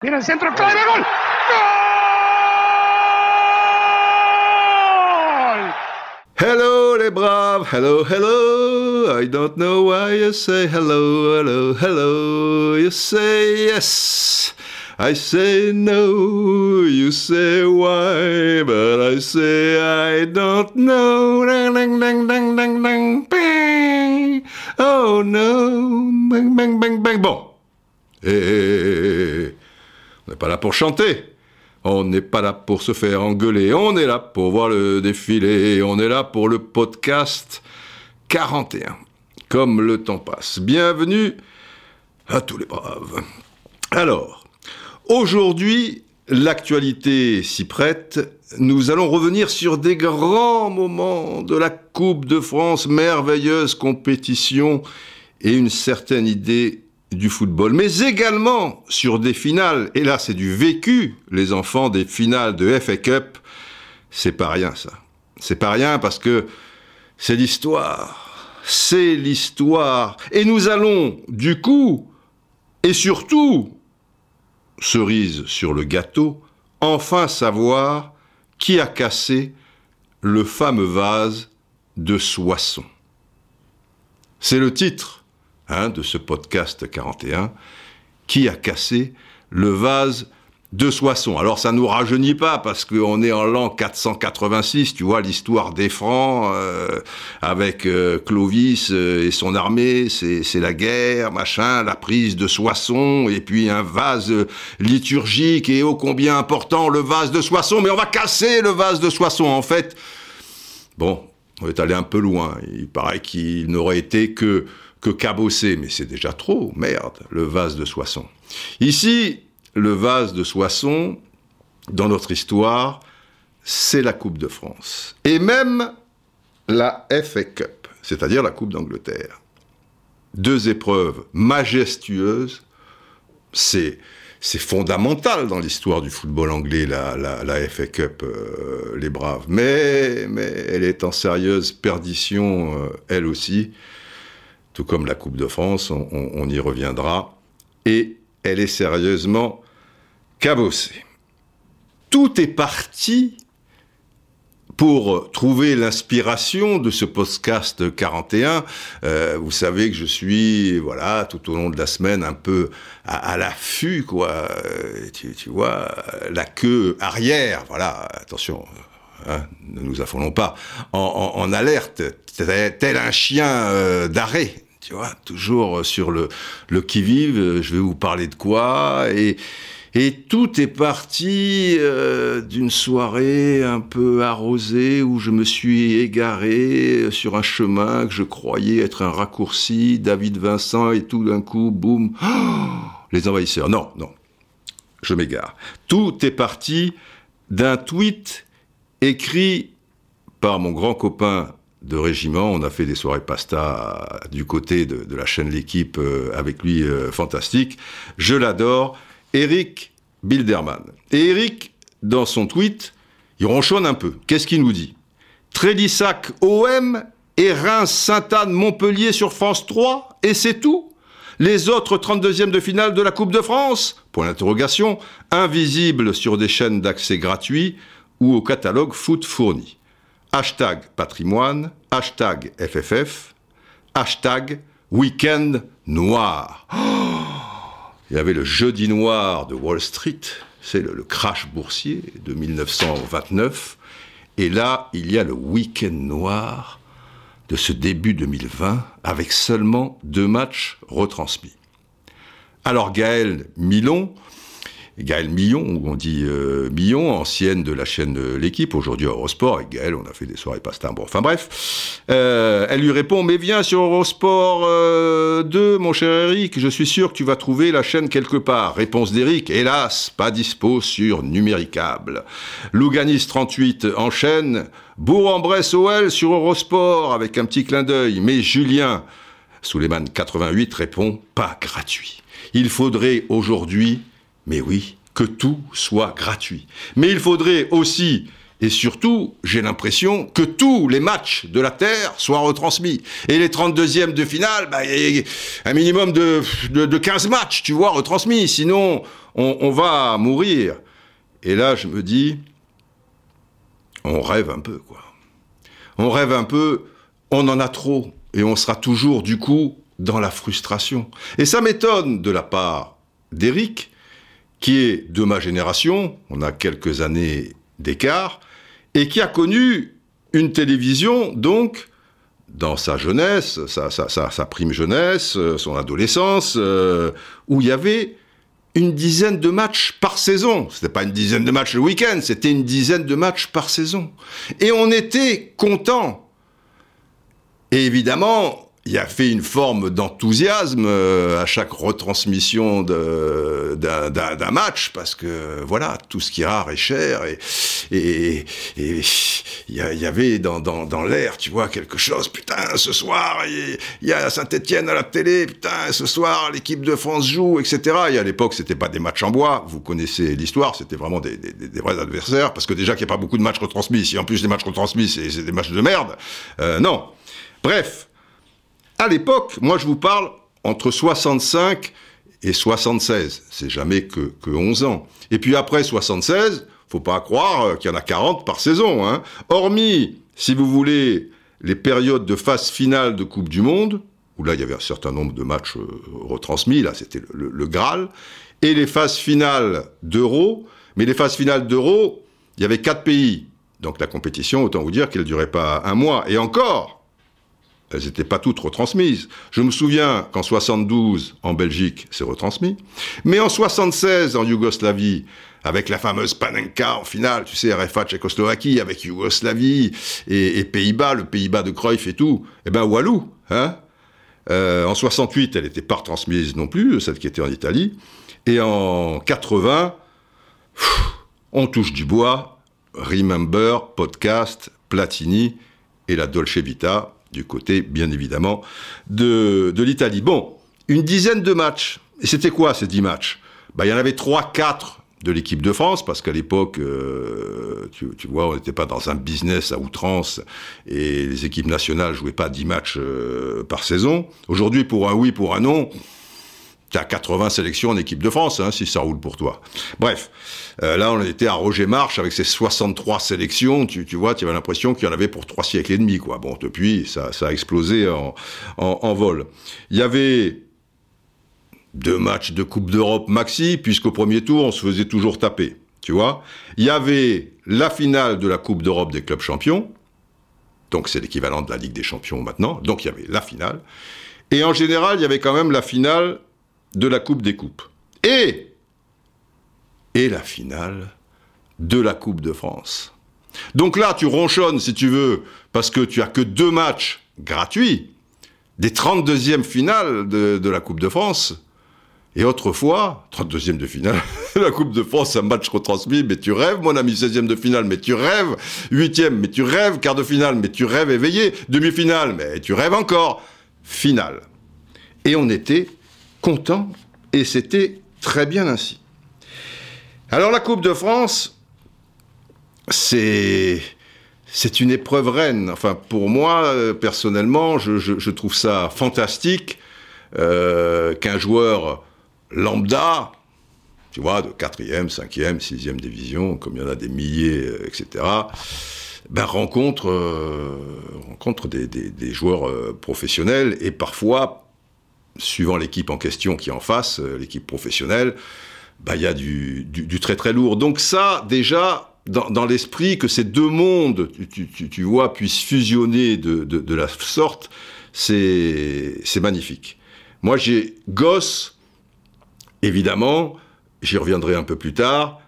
Tira el centro, clave, gol. ¡Gol! Hello les braves, hello, hello. I don't know why you say hello, hello, hello. You say yes. I say no, you say why, but I say I don't know. Dang, dang, dang, dang, dang, dang, bang. Oh no, bang, bang, bang, bang. Bon. Eh, pas là pour chanter. On n'est pas là pour se faire engueuler. On est là pour voir le défilé. On est là pour le podcast 41. Comme le temps passe. Bienvenue à tous les braves. Alors, aujourd'hui, l'actualité s'y prête. Nous allons revenir sur des grands moments de la Coupe de France, merveilleuse compétition et une certaine idée du football, mais également sur des finales, et là c'est du vécu, les enfants, des finales de FA Cup, c'est pas rien ça. C'est pas rien parce que c'est l'histoire, c'est l'histoire, et nous allons du coup, et surtout, cerise sur le gâteau, enfin savoir qui a cassé le fameux vase de Soissons. C'est le titre hein, de ce podcast 41, qui a cassé le vase de Soissons. Alors ça nous rajeunit pas parce qu'on est en l'an 486, tu vois l'histoire des Francs euh, avec euh, Clovis euh, et son armée, c'est la guerre, machin, la prise de Soissons et puis un vase liturgique et ô combien important le vase de Soissons. Mais on va casser le vase de Soissons en fait. Bon, on est allé un peu loin. Il paraît qu'il n'aurait été que que cabossé, mais c'est déjà trop, merde, le vase de Soissons. Ici, le vase de Soissons, dans notre histoire, c'est la Coupe de France. Et même la FA Cup, c'est-à-dire la Coupe d'Angleterre. Deux épreuves majestueuses, c'est c'est fondamental dans l'histoire du football anglais, la, la, FA Cup, euh, les Braves. Mais, mais elle est en sérieuse perdition, euh, elle aussi tout comme la Coupe de France, on, y reviendra, et elle est sérieusement cabossée. Tout est parti pour trouver l'inspiration de ce podcast 41, euh, vous savez que je suis, voilà, tout au long de la semaine, un peu à, l'affût, quoi. Euh, tu, vois, la queue arrière, voilà, attention, hein, ne nous affolons pas, en, alerte, tel un chien euh, d'arrêt, tu vois, toujours sur le, qui-vive, je vais vous parler de quoi, et, et tout est parti euh, d'une soirée un peu arrosée où je me suis égaré sur un chemin que je croyais être un raccourci, David Vincent, et tout d'un coup, boum, les envahisseurs. Non, non, je m'égare. Tout est parti d'un tweet écrit par mon grand copain de régiment. On a fait des soirées pasta du côté de, la chaîne L'équipe euh, avec lui, euh, fantastique. Je l'adore. Eric Bilderman. Et Eric, dans son tweet, il ronchonne un peu. Qu'est-ce qu'il nous dit? Trélissac OM et Reims Sainte-Anne Montpellier sur France 3 et c'est tout? Les autres 32e de finale de la Coupe de France? Point d'interrogation, invisibles sur des chaînes d'accès gratuits ou au catalogue foot fourni hashtag patrimoine, hashtag FFF, hashtag week-end noir. il y avait le jeudi noir de Wall Street, c'est le, crash boursier de 1929. Et là, il y a le week-end noir de ce début 2020 avec seulement deux matchs retransmis. Alors Gaël Milon, Gaël Millon, on dit euh, Millon, ancienne de la chaîne L'équipe, aujourd'hui Eurosport. Avec Gaël, on a fait des soirées pasta. Bon, enfin bref. Euh, elle lui répond, mais viens sur Eurosport 2, euh, mon cher Eric, je suis sûr que tu vas trouver la chaîne quelque part. Réponse d'Eric, hélas, pas dispo sur Numéricable. Louganis 38 enchaîne, Bourg-en-Bresse OL sur Eurosport avec un petit clin d'œil. Mais Julien, Souleymane 88 répond, pas gratuit. Il faudrait aujourd'hui mais oui, que tout soit gratuit. Mais il faudrait aussi et surtout, j'ai l'impression que tous les matchs de la Terre soient retransmis. Et les 32e de finale, bah, un minimum de, de, 15 matchs, tu vois, retransmis. Sinon, on, va mourir. Et là, je me dis, on rêve un peu, quoi. On rêve un peu, on en a trop, et on sera toujours, du coup, dans la frustration. Et ça m'étonne de la part d'Eric, qui est de ma génération, on a quelques années d'écart, et qui a connu une télévision, donc, dans sa jeunesse, sa, prime jeunesse, euh, son adolescence, euh, où il y avait une dizaine de matchs par saison. C'était pas une dizaine de matchs le week-end, c'était une dizaine de matchs par saison. Et on était content. Et évidemment, il a fait une forme d'enthousiasme euh, à chaque retransmission d'un match parce que voilà tout ce qui est rare est cher et il y, avait dans, l'air tu vois quelque chose putain ce soir il y, a Saint-Étienne à la télé putain ce soir l'équipe de France joue etc et à l'époque c'était pas des matchs en bois vous connaissez l'histoire c'était vraiment des, des, des, vrais adversaires parce que déjà qu'il n'y a pas beaucoup de matchs retransmis si en plus les matchs retransmis c'est des matchs de merde euh, non. Bref à l'époque, moi je vous parle entre 65 et 76. C'est jamais que, que 11 ans. Et puis après 76, faut pas croire euh, qu'il y en a 40 par saison. Hein. Hormis, si vous voulez, les périodes de phase finale de Coupe du Monde, où là il y avait un certain nombre de matchs euh, retransmis, là c'était le, Graal, et les phases finales d'Euro. Mais les phases finales d'Euro, il y avait quatre pays. Donc la compétition, autant vous dire qu'elle ne durait pas un mois. Et encore, elles n'étaient pas toutes retransmises. Je me souviens qu'en 72, en Belgique, c'est retransmis. Mais en 76, en Yougoslavie, avec la fameuse Panenka en finale, tu sais, RFA Tchécoslovaquie, avec Yougoslavie et, Pays-Bas, le Pays-Bas de Cruyff et tout, eh ben Walou, hein euh, En 68, elle n'était pas retransmise non plus, celle qui était en Italie. Et en 80, on touche du bois, Remember, podcast, Platini et la Dolce Vita, du côté, bien évidemment, de, l'Italie. Bon, une dizaine de matchs. Et c'était quoi ces dix matchs? Bah, Il y en avait trois, quatre de l'équipe de France, parce qu'à l'époque, euh, tu, vois, on n'était pas dans un business à outrance, et les équipes nationales jouaient pas dix matchs euh, par saison. Aujourd'hui, pour un oui, pour un non, tu as 80 sélections en équipe de France, hein, si ça roule pour toi. Bref, euh, là on était à Roger March avec ses 63 sélections, tu, tu vois, tu avais l'impression qu'il y en avait pour trois siècles et demi, quoi. Bon, depuis, ça, ça a explosé en, en, en vol. Il y avait deux matchs de Coupe d'Europe maxi, puisqu'au premier tour, on se faisait toujours taper, tu vois. Il y avait la finale de la Coupe d'Europe des clubs champions, donc c'est l'équivalent de la Ligue des champions maintenant, donc il y avait la finale. Et en général, il y avait quand même la finale de la Coupe des Coupes. Et, et la finale de la Coupe de France. Donc là, tu ronchonnes, si tu veux, parce que tu as que deux matchs gratuits, des 32e finales de, la Coupe de France. Et autrefois, 32e de finale, la Coupe de France, un match retransmis, mais tu rêves, mon ami, 16e de finale, mais tu rêves, 8e, mais tu rêves, quart de finale, mais tu rêves éveillé, demi-finale, mais tu rêves encore, finale. Et on était et c'était très bien ainsi. Alors la Coupe de France, c'est c'est une épreuve reine. Enfin, pour moi, euh, personnellement, je, trouve ça fantastique euh, qu'un joueur lambda, tu vois, de 4e, 5e, 6e division, comme il y en a des milliers, euh, etc., ben, rencontre, rencontre des, des joueurs professionnels et parfois suivant l'équipe en question qui est en face, euh, l'équipe professionnelle, bah, il y a du, très très lourd. Donc ça, déjà, dans, l'esprit que ces deux mondes, tu, vois, puissent fusionner de, la sorte, c'est magnifique. Moi, j'ai gosse, évidemment, j'y reviendrai un peu plus tard,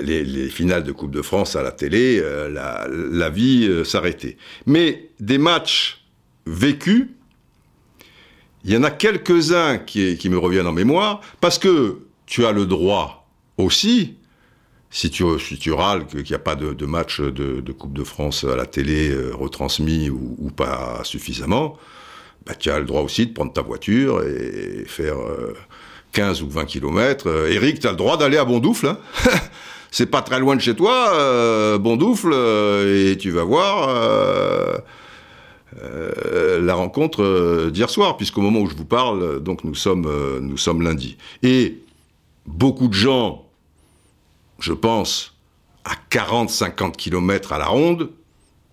les, finales de Coupe de France à la télé, euh, la, vie euh, s'arrêtait. Mais des matchs vécus, il y en a quelques-uns qui, me reviennent en mémoire, parce que tu as le droit aussi, si tu, râles qu'il n'y a pas de, match de, Coupe de France à la télé euh, retransmis ou, pas suffisamment, bah, tu as le droit aussi de prendre ta voiture et faire 15 euh, ou 20 kilomètres. Euh, Eric, tu as le droit d'aller à Bondoufle. Hein C'est pas très loin de chez toi, Bondoufle, et tu vas voir euh, la rencontre euh, d'hier soir, puisqu'au moment où je vous parle, donc nous sommes, euh, nous sommes lundi. Et beaucoup de gens, je pense, à 40-50 km à la ronde,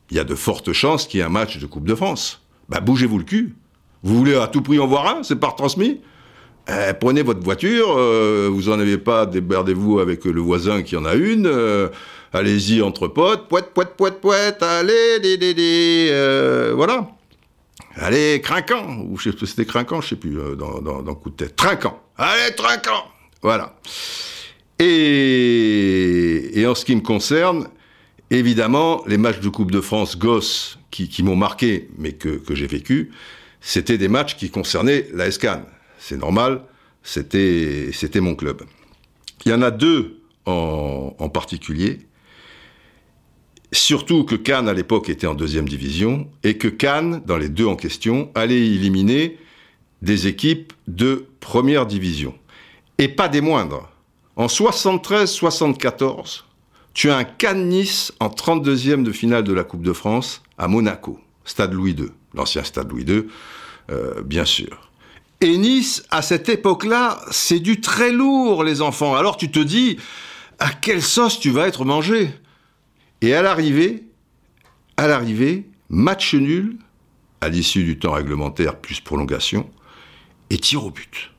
il y a de fortes chances qu'il y ait un match de Coupe de France. Bah bougez-vous le cul. Vous voulez à tout prix en voir un C'est par transmis Prenez votre voiture, euh, vous en avez pas, déberdez-vous avec le voisin qui en a une. Euh, allez-y entre potes, poète, poète, poète, poète, allez, des, euh, voilà. Allez, crinquant, ou c'était crinquant, je sais plus, dans, dans, dans coup de tête. Trinquant. Allez, trinquant Voilà. Et, et en ce qui me concerne, évidemment, les matchs de Coupe de France gosses qui, qui m'ont marqué, mais que, que j'ai vécu, c'était des matchs qui concernaient la SCAN. C'est normal, c'était, c'était mon club. Il y en a deux en, en particulier. Surtout que Cannes à l'époque était en deuxième division et que Cannes, dans les deux en question, allait éliminer des équipes de première division. Et pas des moindres. En 73-74, tu as un Cannes-Nice en 32e de finale de la Coupe de France à Monaco, Stade Louis II, l'ancien Stade Louis II, euh, bien sûr. Et Nice, à cette époque-là, c'est du très lourd, les enfants. Alors tu te dis, à quelle sauce tu vas être mangé? Et à l'arrivée, à l'arrivée, match nul, à l'issue du temps réglementaire plus prolongation, et tir au but.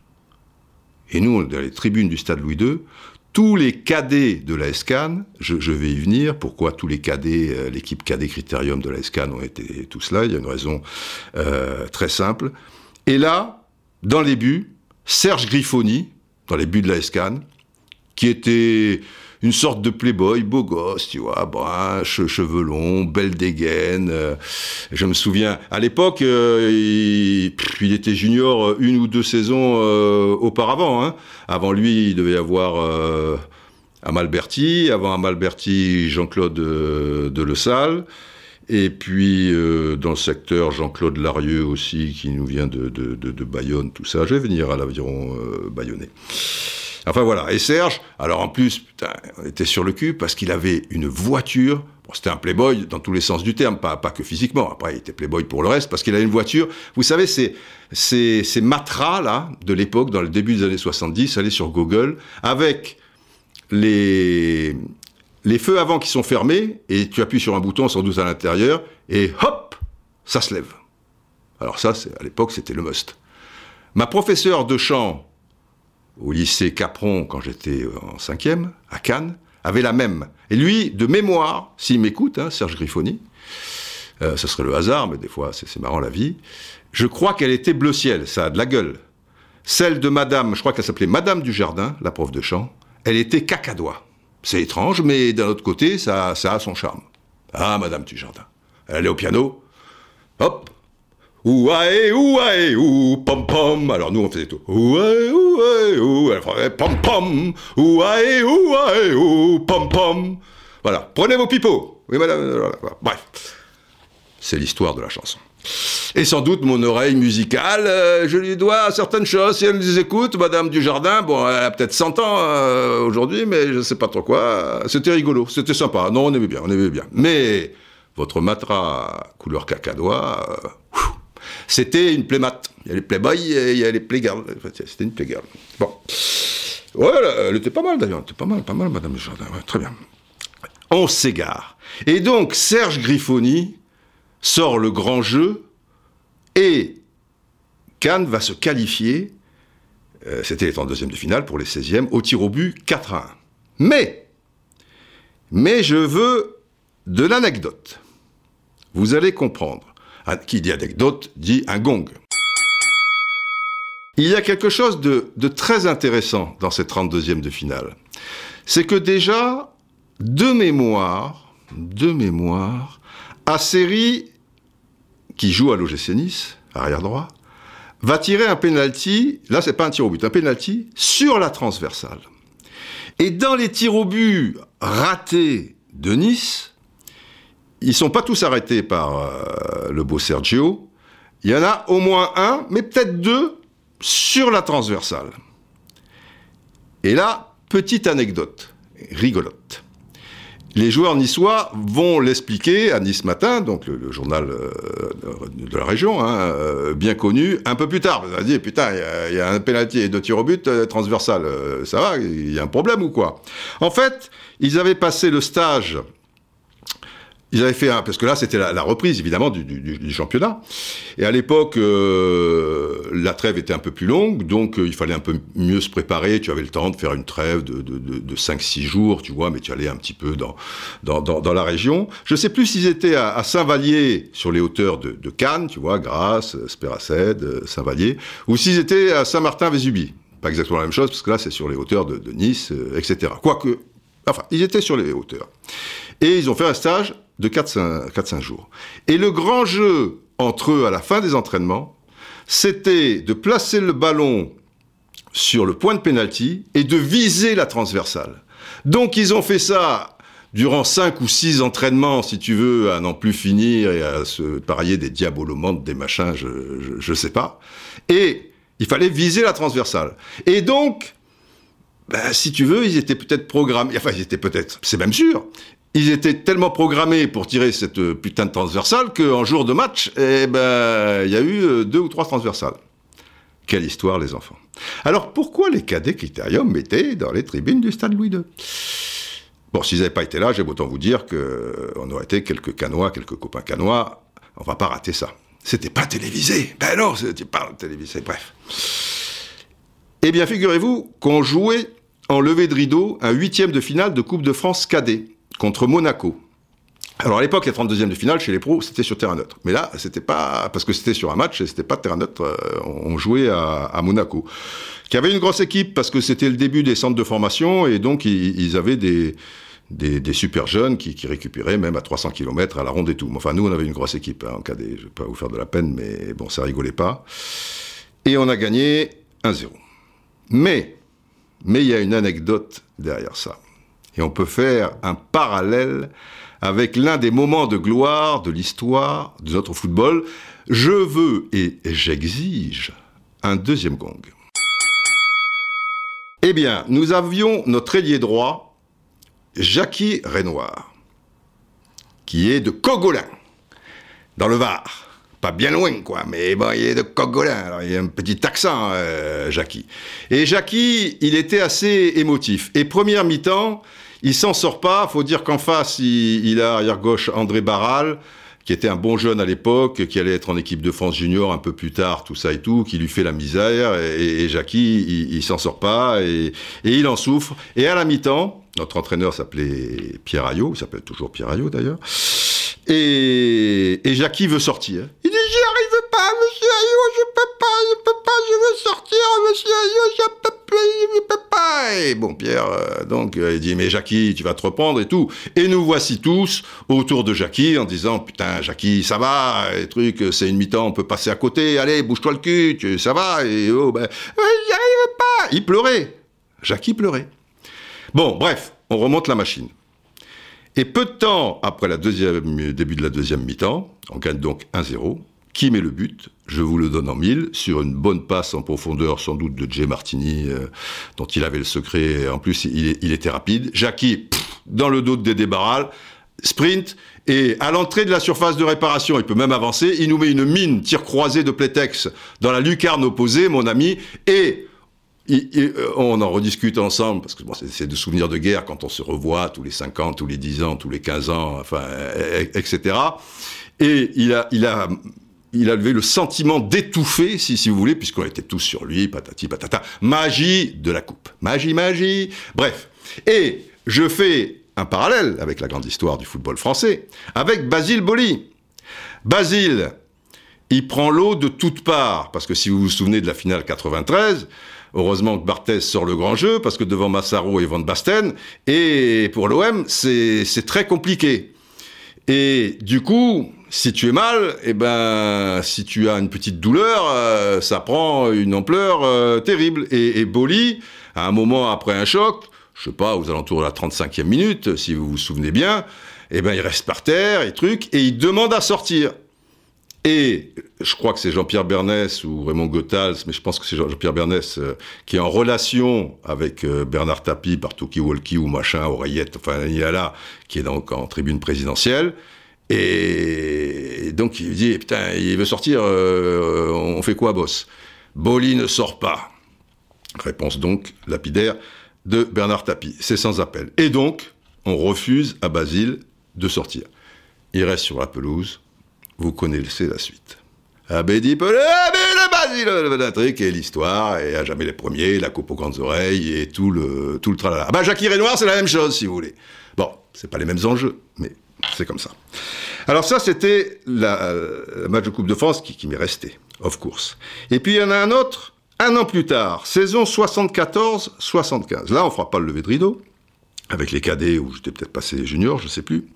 Et nous, dans les tribunes du stade Louis II, tous les cadets de la SCAN, je, vais y venir, pourquoi tous les cadets, euh, l'équipe cadet Critérium de la SCAN ont été tous là, il y a une raison euh, très simple. Et là, dans les buts, Serge Griffoni, dans les buts de la SCAN, qui était une sorte de playboy, beau gosse, tu vois, brun, cheveux longs, belle dégaine. Euh, je me souviens, à l'époque, euh, il, était junior une ou deux saisons euh, auparavant. Hein. Avant lui, il devait y avoir Amalberti, avant Amalberti, Jean-Claude de Le Salle. Et puis, dans le secteur, Jean-Claude Larieux aussi, qui nous vient de, Bayonne, tout ça. Je vais venir à l'aviron bayonnais. Enfin voilà. Et Serge, alors en plus, putain, on était sur le cul parce qu'il avait une voiture. Bon, c'était un playboy dans tous les sens du terme, pas, pas que physiquement. Après, il était playboy pour le reste parce qu'il avait une voiture. Vous savez, ces, ces, ces matras là de l'époque, dans le début des années 70, allez sur Google, avec les les feux avant qui sont fermés et tu appuies sur un bouton sans doute à l'intérieur et hop, ça se lève. Alors ça, à l'époque, c'était le must. Ma professeure de chant au lycée Capron quand j'étais en cinquième, à Cannes, avait la même. Et lui, de mémoire, s'il m'écoute, hein, Serge Griffoni, euh, ce serait le hasard, mais des fois c'est marrant la vie, je crois qu'elle était bleu ciel, ça a de la gueule. Celle de Madame, je crois qu'elle s'appelait Madame du Jardin, la prof de chant, elle était cacadois. C'est étrange, mais d'un autre côté, ça, ça a son charme. Ah, Madame du Jardin. Elle allait au piano, hop, Ouae, ouae, ou, pom pom. Alors nous on faisait tout. Ouae, ouae, ou, pom pom. Ouae, ouae, ou, pom pom. Voilà. Prenez vos pipeaux. Oui, madame. Bref. C'est l'histoire de la chanson. Et sans doute mon oreille musicale, euh, je lui dois certaines choses. Si elle les écoute, Madame Dujardin, bon, elle a peut-être 100 ans euh, aujourd'hui, mais je ne sais pas trop quoi. C'était rigolo, c'était sympa. Non, on aimait bien, on aimait bien. Mais votre matra couleur cacadois, euh, c'était une playmat. Il y a les playboys et il y a les playgirls. C'était une playgirl. Bon. Voilà, elle était pas mal d'ailleurs. Elle était pas mal, pas mal, Madame Jardin. très bien. On s'égare. Et donc, Serge Griffoni sort le grand jeu et Cannes va se qualifier, euh, c'était en deuxième de finale pour les 16e, au tir au but 4 à 1. Mais, mais je veux de l'anecdote. Vous allez comprendre. Qui dit anecdote dit un gong. Il y a quelque chose de, très intéressant dans cette 32e de finale. C'est que déjà, de mémoire, de mémoire, série qui joue à l'OGC Nice, arrière droit, va tirer un penalty, là c'est pas un tir au but, un penalty sur la transversale. Et dans les tirs au but ratés de Nice, ils sont pas tous arrêtés par euh, le beau Sergio. Il y en a au moins un, mais peut-être deux, sur la transversale. Et là, petite anecdote, rigolote. les joueurs niçois vont l'expliquer à Nice Matin, donc le, journal euh, de la région, hein, euh, bien connu, un peu plus tard. On va dire, putain, il y, a un pénalty et deux tirs au but euh, transversal. ça va, il y a un problème ou quoi? En fait, ils avaient passé le stage ils avaient fait un, parce que là c'était la, reprise évidemment du, du, du, championnat. Et à l'époque, euh, la trêve était un peu plus longue, donc euh, il fallait un peu mieux se préparer. Tu avais le temps de faire une trêve de, de, de, de 5-6 jours, tu vois, mais tu allais un petit peu dans, dans, dans, la région. Je sais plus s'ils étaient à, Saint-Vallier, sur les hauteurs de, de Cannes, tu vois, Grasse, Spéracède, euh, Saint-Vallier, ou s'ils étaient à Saint-Martin-Vésubie. Pas exactement la même chose, parce que là c'est sur les hauteurs de, de Nice, etc. Quoique, enfin, ils étaient sur les hauteurs. Et ils ont fait un stage de 4-5 jours. Et le grand jeu entre eux à la fin des entraînements, c'était de placer le ballon sur le point de pénalty et de viser la transversale. Donc ils ont fait ça durant cinq ou six entraînements, si tu veux, à n'en plus finir et à se parier des diabolomantes, des machins, je, ne sais pas. Et il fallait viser la transversale. Et donc, ben, si tu veux, ils étaient peut-être programmés, enfin ils étaient peut-être, c'est même sûr, ils étaient tellement programmés pour tirer cette euh, putain de transversale qu'en jour de match, eh ben, il y a eu euh, deux ou trois transversales. Quelle histoire, les enfants. Alors, pourquoi les cadets Critérium étaient dans les tribunes du stade Louis II Bon, s'ils n'avaient pas été là, j'ai autant vous dire qu'on euh, aurait été quelques canois, quelques copains canois. On va pas rater ça. C'était pas télévisé. Ben non, c'était pas télévisé. Bref. Eh bien, figurez-vous qu'on jouait en levée de rideau un huitième de finale de Coupe de France cadet contre Monaco. Alors à l'époque, la 32e de finale chez les pros, c'était sur terrain neutre. Mais là, c'était pas parce que c'était sur un match, c'était pas terrain neutre. Euh, on jouait à, Monaco, qui avait une grosse équipe parce que c'était le début des centres de formation et donc ils, avaient des, des, super jeunes qui, récupéraient même à 300 km à la ronde et tout. Enfin, nous, on avait une grosse équipe hein, en cadet. Je vais pas vous faire de la peine, mais bon, ça rigolait pas. Et on a gagné 1-0. Mais, mais il y a une anecdote derrière ça. Et on peut faire un parallèle avec l'un des moments de gloire de l'histoire de notre football. Je veux et j'exige un deuxième gong. Eh bien, nous avions notre ailier droit, Jackie Renoir, qui est de Cogolin, dans le Var. Pas bien loin, quoi, mais bon, il est de Cogolin, alors il a un petit accent, euh, Jackie. Et Jackie, il était assez émotif. Et première mi-temps, il s'en sort pas. Faut dire qu'en face, il, a arrière gauche André Barral, qui était un bon jeune à l'époque, qui allait être en équipe de France junior un peu plus tard, tout ça et tout, qui lui fait la misère. Et, et Jackie, il, s'en sort pas et, il en souffre. Et à la mi-temps, notre entraîneur s'appelait Pierre Ayot, il s'appelle toujours Pierre Ayot d'ailleurs. Et, et Jackie veut sortir. Il dit j'y arrive pas, monsieur Ayot, je peux pas, je peux pas, je veux sortir, monsieur Ayot, je peux pas, je peux pas. Et bon, Pierre, euh, donc, euh, il dit mais Jackie, tu vas te reprendre et tout. Et nous voici tous autour de Jackie en disant putain, Jackie, ça va, les trucs, c'est une mi-temps, on peut passer à côté, allez, bouge-toi le cul, ça va. Et oh, ben, j'y arrive pas. Il pleurait. Jackie pleurait. Bon, bref, on remonte la machine. Et peu de temps après le début de la deuxième mi-temps, on gagne donc 1-0. Qui met le but? Je vous le donne en mille, sur une bonne passe en profondeur, sans doute de Jay Martini, euh, dont il avait le secret. En plus, il, était rapide. Jackie, dans le dos de Dédé Barral, sprint, et à l'entrée de la surface de réparation, il peut même avancer, il nous met une mine tir croisé de Plétex dans la lucarne opposée, mon ami, et euh, on en rediscute ensemble, parce que c'est des souvenirs de guerre quand on se revoit tous les 5 ans, tous les 10 ans, tous les 15 ans, enfin, etc. Et il a, il a, il a levé le sentiment d'étouffer, si, si vous voulez, puisqu'on était tous sur lui, patati patata. Magie de la coupe. Magie, magie. Bref. Et je fais un parallèle avec la grande histoire du football français, avec Basile Boli. Basile, il prend l'eau de toutes parts, parce que si vous vous souvenez de la finale 93, Heureusement que Barthez sort le grand jeu, parce que devant Massaro et Van Basten, et pour l'OM, c'est très compliqué. Et du coup, si tu es mal, eh ben, si tu as une petite douleur, euh, ça prend une ampleur euh, terrible. Et, et Boli, à un moment après un choc, je sais pas, aux alentours de la 35e minute, si vous vous souvenez bien, eh ben, il reste par terre et truc, et il demande à sortir. Et je crois que c'est Jean-Pierre Bernès ou Raymond Goethals, mais je pense que c'est Jean-Pierre Bernès euh, qui est en relation avec Bernard Tapie par Tuki Walkie ou machin, oreillette, enfin il y a là, qui est donc en tribune présidentielle. Et donc il dit, putain, il veut sortir, euh, on fait quoi, boss? Boli ne sort pas. Réponse donc lapidaire de Bernard Tapie. C'est sans appel. Et donc, on refuse à Basile de sortir. Il reste sur la pelouse. Vous connaissez la suite. Abedi Pelé, le Basile, et l'histoire, et à jamais les premiers, la coupe aux grandes oreilles, et tout le, tout le tralala. Ah bah, Jackie Renoir, c'est la même chose, si vous voulez. Bon, c'est pas les mêmes enjeux, mais c'est comme ça. Alors ça, c'était la, match de Coupe de France qui, m'est resté, of course. Et puis il y en a un autre, un an plus tard, saison 74-75. Là, on fera pas le lever de rideau, avec les cadets, où j'étais peut-être passé junior, je sais plus.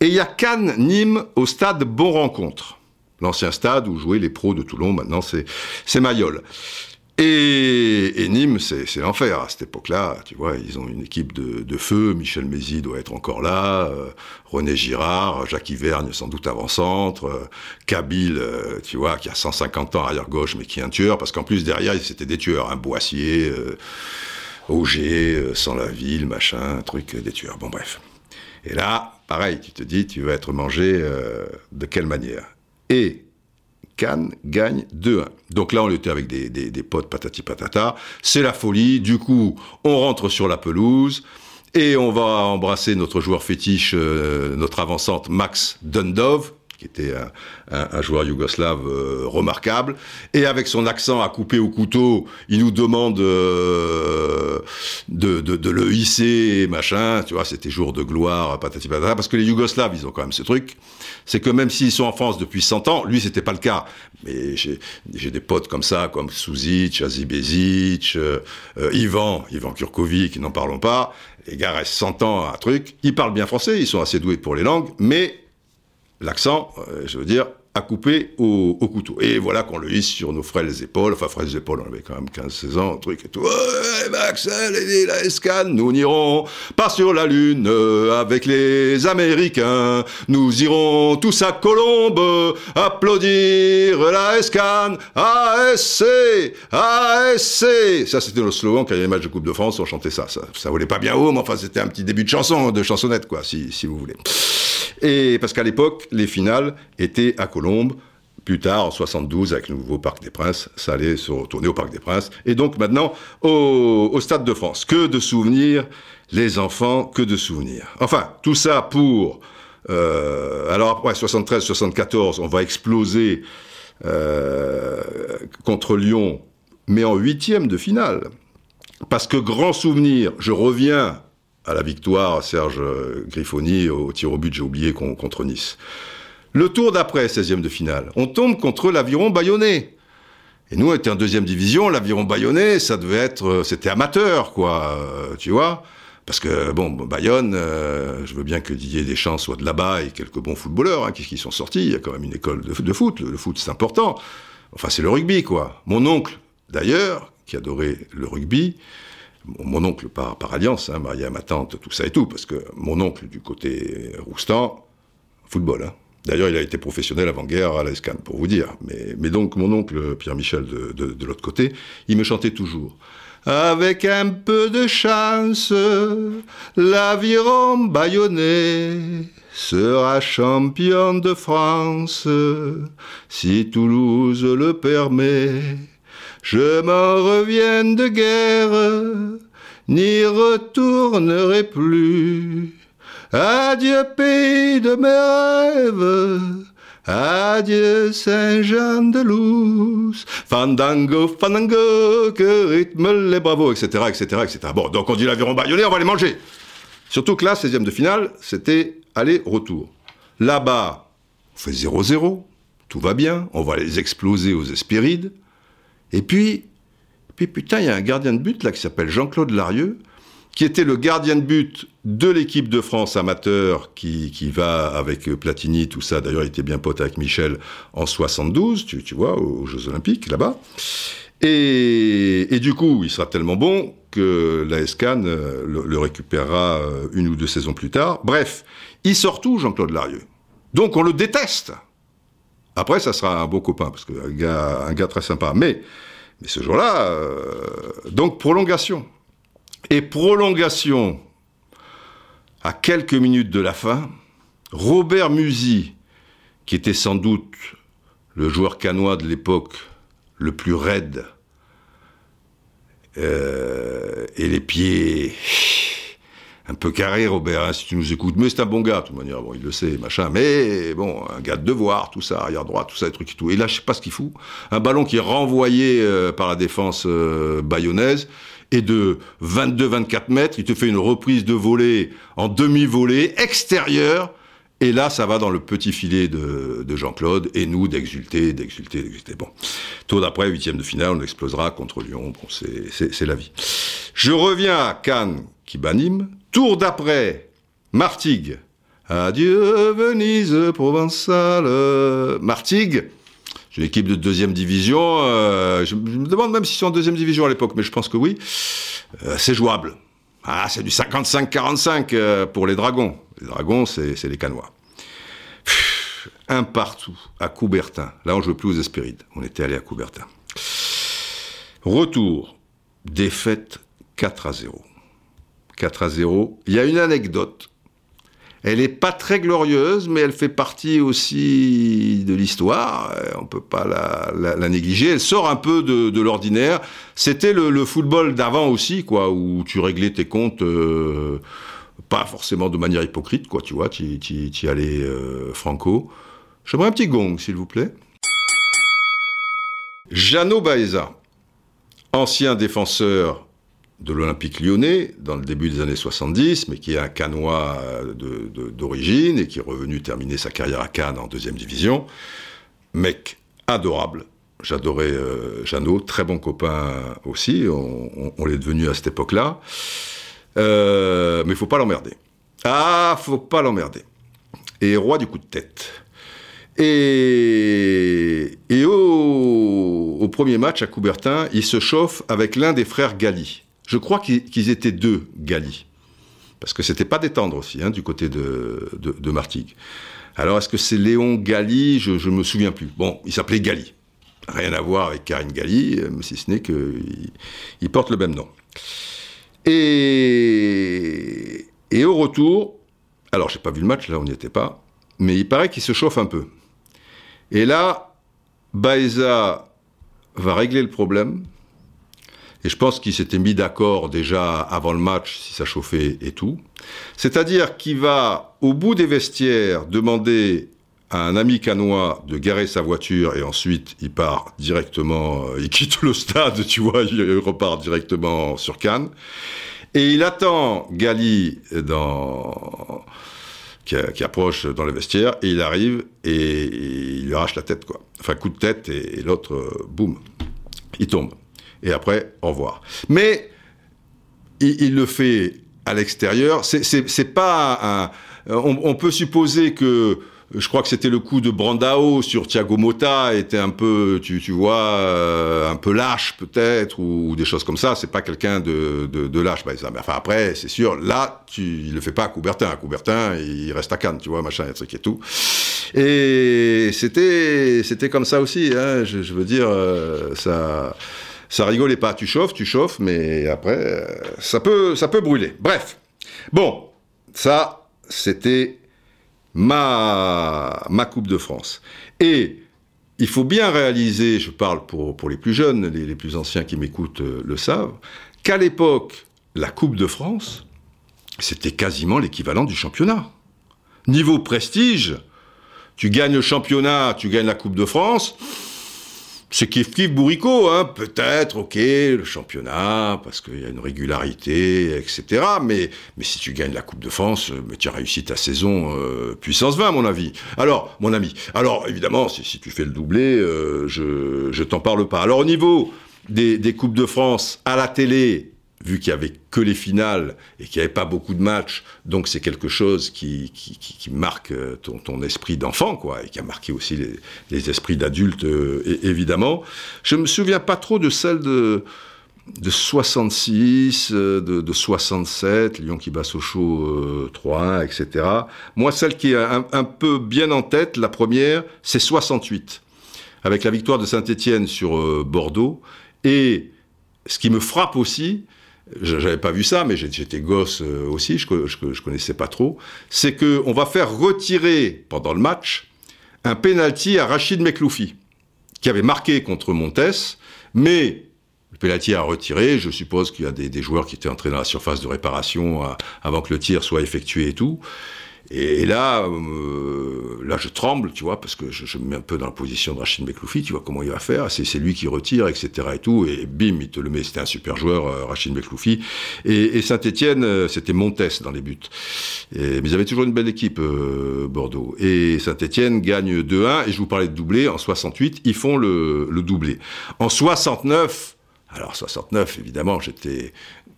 Et il y a Cannes-Nîmes au stade Bon Rencontre. L'ancien stade où jouaient les pros de Toulon, maintenant c'est Mayol. Et, Nîmes, c'est l'enfer à cette époque-là. Tu vois, ils ont une équipe de, feu. Michel Mézy doit être encore là. Euh, René Girard, Jacques Hivergne, sans doute avant-centre. Euh, euh, tu vois, qui a 150 ans arrière-gauche, mais qui est un tueur. Parce qu'en plus, derrière, c'était des tueurs. Un Boissier, Auger, sans la ville, machin, truc, des tueurs. Bon, bref. Et là, pareil, tu te dis, tu vas être mangé de quelle manière? Et Cannes gagne 2-1. Donc là, on était avec des, des, potes patati patata. C'est la folie. Du coup, on rentre sur la pelouse. Et on va embrasser notre joueur fétiche, euh, notre avancante Max Dundov, qui était un, joueur yougoslave euh, remarquable. Et avec son accent à couper au couteau, il nous demande euh, de, le hisser, machin. Tu vois, c'était jour de gloire, patati patata. Parce que les Yougoslaves, ils ont quand même ce truc. C'est que même s'ils sont en France depuis 100 ans, lui, c'était pas le cas. Mais j'ai des potes comme ça, comme Suzic, Azibezic, euh, Ivan, Ivan Kurkovic, n'en parlons pas. Les gars restent 100 ans à un truc. Ils parlent bien français, ils sont assez doués pour les langues, mais l'accent, euh, je veux dire, à couper au, couteau. Et voilà qu'on le hisse sur nos frêles épaules, enfin frêles épaules, on avait quand même 15-16 ans, truc et tout. Ouais, Maxel et la escane, nous n'irons pas sur la Lune avec les Américains. Nous irons tous à Colombe applaudir la escane. ASC, ASC. Ça, c'était le slogan quand il y avait les matchs de Coupe de France, on chantait ça. Ça, ça volait pas bien haut, mais enfin, c'était un petit début de chanson, de chansonnette, quoi, si, si vous voulez. Et parce qu'à l'époque, les finales étaient à Colombes. Plus tard, en 72, avec le nouveau Parc des Princes, ça allait se retourner au Parc des Princes. Et donc maintenant, au, Stade de France. Que de souvenirs, les enfants, que de souvenirs. Enfin, tout ça pour... Euh, alors après, 73, 74, on va exploser euh, contre Lyon, mais en huitième de finale. Parce que grand souvenir, je reviens à la victoire, Serge Griffoni, au tir au but, j'ai oublié, contre Nice. Le tour d'après, 16e de finale, on tombe contre l'aviron bayonnais. Et nous, on était en deuxième division, l'aviron bayonnais, ça devait être, euh, c'était amateur, quoi, euh, tu vois. Parce que, bon, Bayonne, euh, je veux bien que Didier Deschamps soit de là-bas et quelques bons footballeurs hein, qui, sont sortis. Il y a quand même une école de, foot. Le foot, c'est important. Enfin, c'est le rugby, quoi. Mon oncle, d'ailleurs, qui adorait le rugby, mon oncle par, par alliance, hein, Maria, ma tante, tout ça et tout, parce que mon oncle du côté Roustan, football. Hein. D'ailleurs, il a été professionnel avant-guerre à l'ESCAN, pour vous dire. Mais, donc, mon oncle Pierre-Michel de, l'autre côté, il me chantait toujours. Avec un peu de chance, l'aviron bayonnais sera champion de France, si Toulouse le permet. Je m'en reviens de guerre, n'y retournerai plus. Adieu pays de mes rêves, adieu Saint-Jean-de-Luz. Fandango, fandango, que rythme les bravos, etc., etc., etc. Bon, donc on dit l'aviron baïonné, on va les manger. Surtout que là, 16e de finale, c'était aller-retour. Là-bas, on fait 0-0, tout va bien, on va les exploser aux Espérides. Et puis, puis putain, il y a un gardien de but là qui s'appelle Jean-Claude Larieux, qui était le gardien de but de l'équipe de France amateur qui, qui va avec Platini, tout ça. D'ailleurs, il était bien pote avec Michel en 72, tu, tu vois, aux Jeux Olympiques, là-bas. Et, et, du coup, il sera tellement bon que la SCAN euh, le, le, récupérera euh, une ou deux saisons plus tard. Bref, il sort tout, Jean-Claude Larieux. Donc on le déteste. Après, ça sera un beau copain, parce qu'un gars, un gars très sympa. Mais, ce jour-là, euh, donc prolongation. Et prolongation, à quelques minutes de la fin, Robert Musi, qui était sans doute le joueur canois de l'époque le plus raide, euh, et les pieds un peu carrés, Robert, hein, si tu nous écoutes. Mais c'est un bon gars, de toute manière, bon, il le sait, machin. Mais bon, un gars de devoir, tout ça, arrière droit, tout ça, les trucs et tout. Et là, je sais pas ce qu'il fout. Un ballon qui est renvoyé euh, par la défense euh, bayonnaise. Et de 22-24 mètres, il te fait une reprise de volée en demi-volée extérieure et là, ça va dans le petit filet de, Jean-Claude, et nous d'exulter, d'exulter, d'exulter. Bon, tour d'après, huitième de finale, on explosera contre Lyon, bon, c'est la vie. Je reviens à Cannes, qui banime. Tour d'après, Martigues. Adieu Venise provençale. Martigues, j'ai une équipe de deuxième division. Euh, je, me demande même s'ils sont en deuxième division à l'époque, mais je pense que oui. Euh, c'est jouable. Ah, c'est du 55-45 euh, pour les Dragons. Les Dragons, c'est les Canois. Un partout à Coubertin. Là, on jouait plus aux Espérides. On était allé à Coubertin. Retour. Défaite 4 à 0. 4 à 0. Il y a une anecdote elle n'est pas très glorieuse, mais elle fait partie aussi de l'histoire. On ne peut pas la, négliger. Elle sort un peu de, l'ordinaire. C'était le, football d'avant aussi, quoi, où tu réglais tes comptes. Euh, pas forcément de manière hypocrite, quoi, tu vois, tu y allais euh, franco. J'aimerais un petit gong, s'il vous plaît. Jeannot Baeza, ancien défenseur de l'Olympique lyonnais dans le début des années 70, mais qui est un Canois d'origine et qui est revenu terminer sa carrière à Cannes en deuxième division. Mec adorable. J'adorais euh, Jeannot, très bon copain aussi. On, l'est devenu à cette époque-là. Euh, mais il faut pas l'emmerder. Ah, faut pas l'emmerder. Et roi du coup de tête. Et, au, au, premier match à Coubertin, il se chauffe avec l'un des frères Gali. Je crois qu'ils étaient deux, Gali. Parce que c'était pas détendre aussi, hein, du côté de, Martigues. Alors, est-ce que c'est Léon Gali Je ne me souviens plus. Bon, il s'appelait Gali. Rien à voir avec Karine Gali, euh, si ce n'est qu'il il porte le même nom. Et, et au retour, alors j'ai pas vu le match, là on n'y était pas, mais il paraît qu'il se chauffe un peu. Et là, Baeza va régler le problème, et je pense qu'il s'était mis d'accord déjà avant le match, si ça chauffait et tout. C'est-à-dire qu'il va, au bout des vestiaires, demander à un ami canois de garer sa voiture et ensuite il part directement, euh, il quitte le stade, tu vois, il repart directement sur Cannes. Et il attend Gali dans, qui, approche dans le vestiaire et il arrive et, il lui arrache la tête, quoi. Enfin, coup de tête et, l'autre, euh, boum, il tombe et après, au revoir. Mais il, le fait à l'extérieur. C'est pas un. On, peut supposer que. Je crois que c'était le coup de Brandao sur Thiago Motta était un peu, tu, vois, euh, un peu lâche peut-être ou, des choses comme ça. C'est pas quelqu'un de, de, lâche, par exemple. Enfin après, c'est sûr, là, tu, il le fait pas à Coubertin. À Coubertin, il reste à Cannes, tu vois, machin, et tout. Et c'était, c'était comme ça aussi. Hein, je, je, veux dire, euh, ça ça rigolait pas. Tu chauffes, tu chauffes, mais après, euh, ça peut, ça peut brûler. Bref. Bon, ça, c'était ma, ma Coupe de France. Et il faut bien réaliser, je parle pour, pour les plus jeunes, les, les plus anciens qui m'écoutent euh, le savent, qu'à l'époque, la Coupe de France, c'était quasiment l'équivalent du championnat. Niveau prestige, tu gagnes le championnat, tu gagnes la Coupe de France, c'est kiff kiff bourricot, hein. Peut-être, ok, le championnat, parce qu'il y a une régularité, etc. Mais, mais si tu gagnes la Coupe de France, euh, mais tu as réussi ta saison euh, puissance 20, à mon avis. Alors, mon ami, alors évidemment, si, si tu fais le doublé, euh, je, je t'en parle pas. Alors au niveau des, des Coupes de France à la télé, vu qu'il y avait que les finales et qu'il n'y avait pas beaucoup de matchs, donc c'est quelque chose qui, marque euh, ton, esprit d'enfant, quoi, et qui a marqué aussi les, esprits d'adultes, euh, évidemment. Je me souviens pas trop de celle de de 66, de, de 67, Lyon qui bat Sochaux euh, 3-1, etc. Moi, celle qui est un, peu bien en tête, la première, c'est 68, avec la victoire de Saint-Étienne sur euh, Bordeaux. Et ce qui me frappe aussi, j'avais pas vu ça, mais j'étais gosse euh, aussi, je, je, je, connaissais pas trop, c'est que on va faire retirer pendant le match un penalty à Rachid Mekloufi, qui avait marqué contre Montes, mais le penalty a retiré. Je suppose qu'il y a des, joueurs qui étaient entrés dans la surface de réparation à, avant que le tir soit effectué et tout. Et, là, euh, là, je tremble, tu vois, parce que je, me mets un peu dans la position de Rachid Mekloufi, tu vois comment il va faire. C'est lui qui retire, etc. et tout. Et bim, il te le met. C'était un super joueur, euh, Rachid Mekloufi. Et, et Saint-Etienne, euh, c'était Montes dans les buts. Mais ils avaient toujours une belle équipe, Bordeaux. Et Saint-Etienne gagne 2-1. Et je vous parlais de doublé. En 68, ils font le, doublé. En 69, alors 69, évidemment, j'étais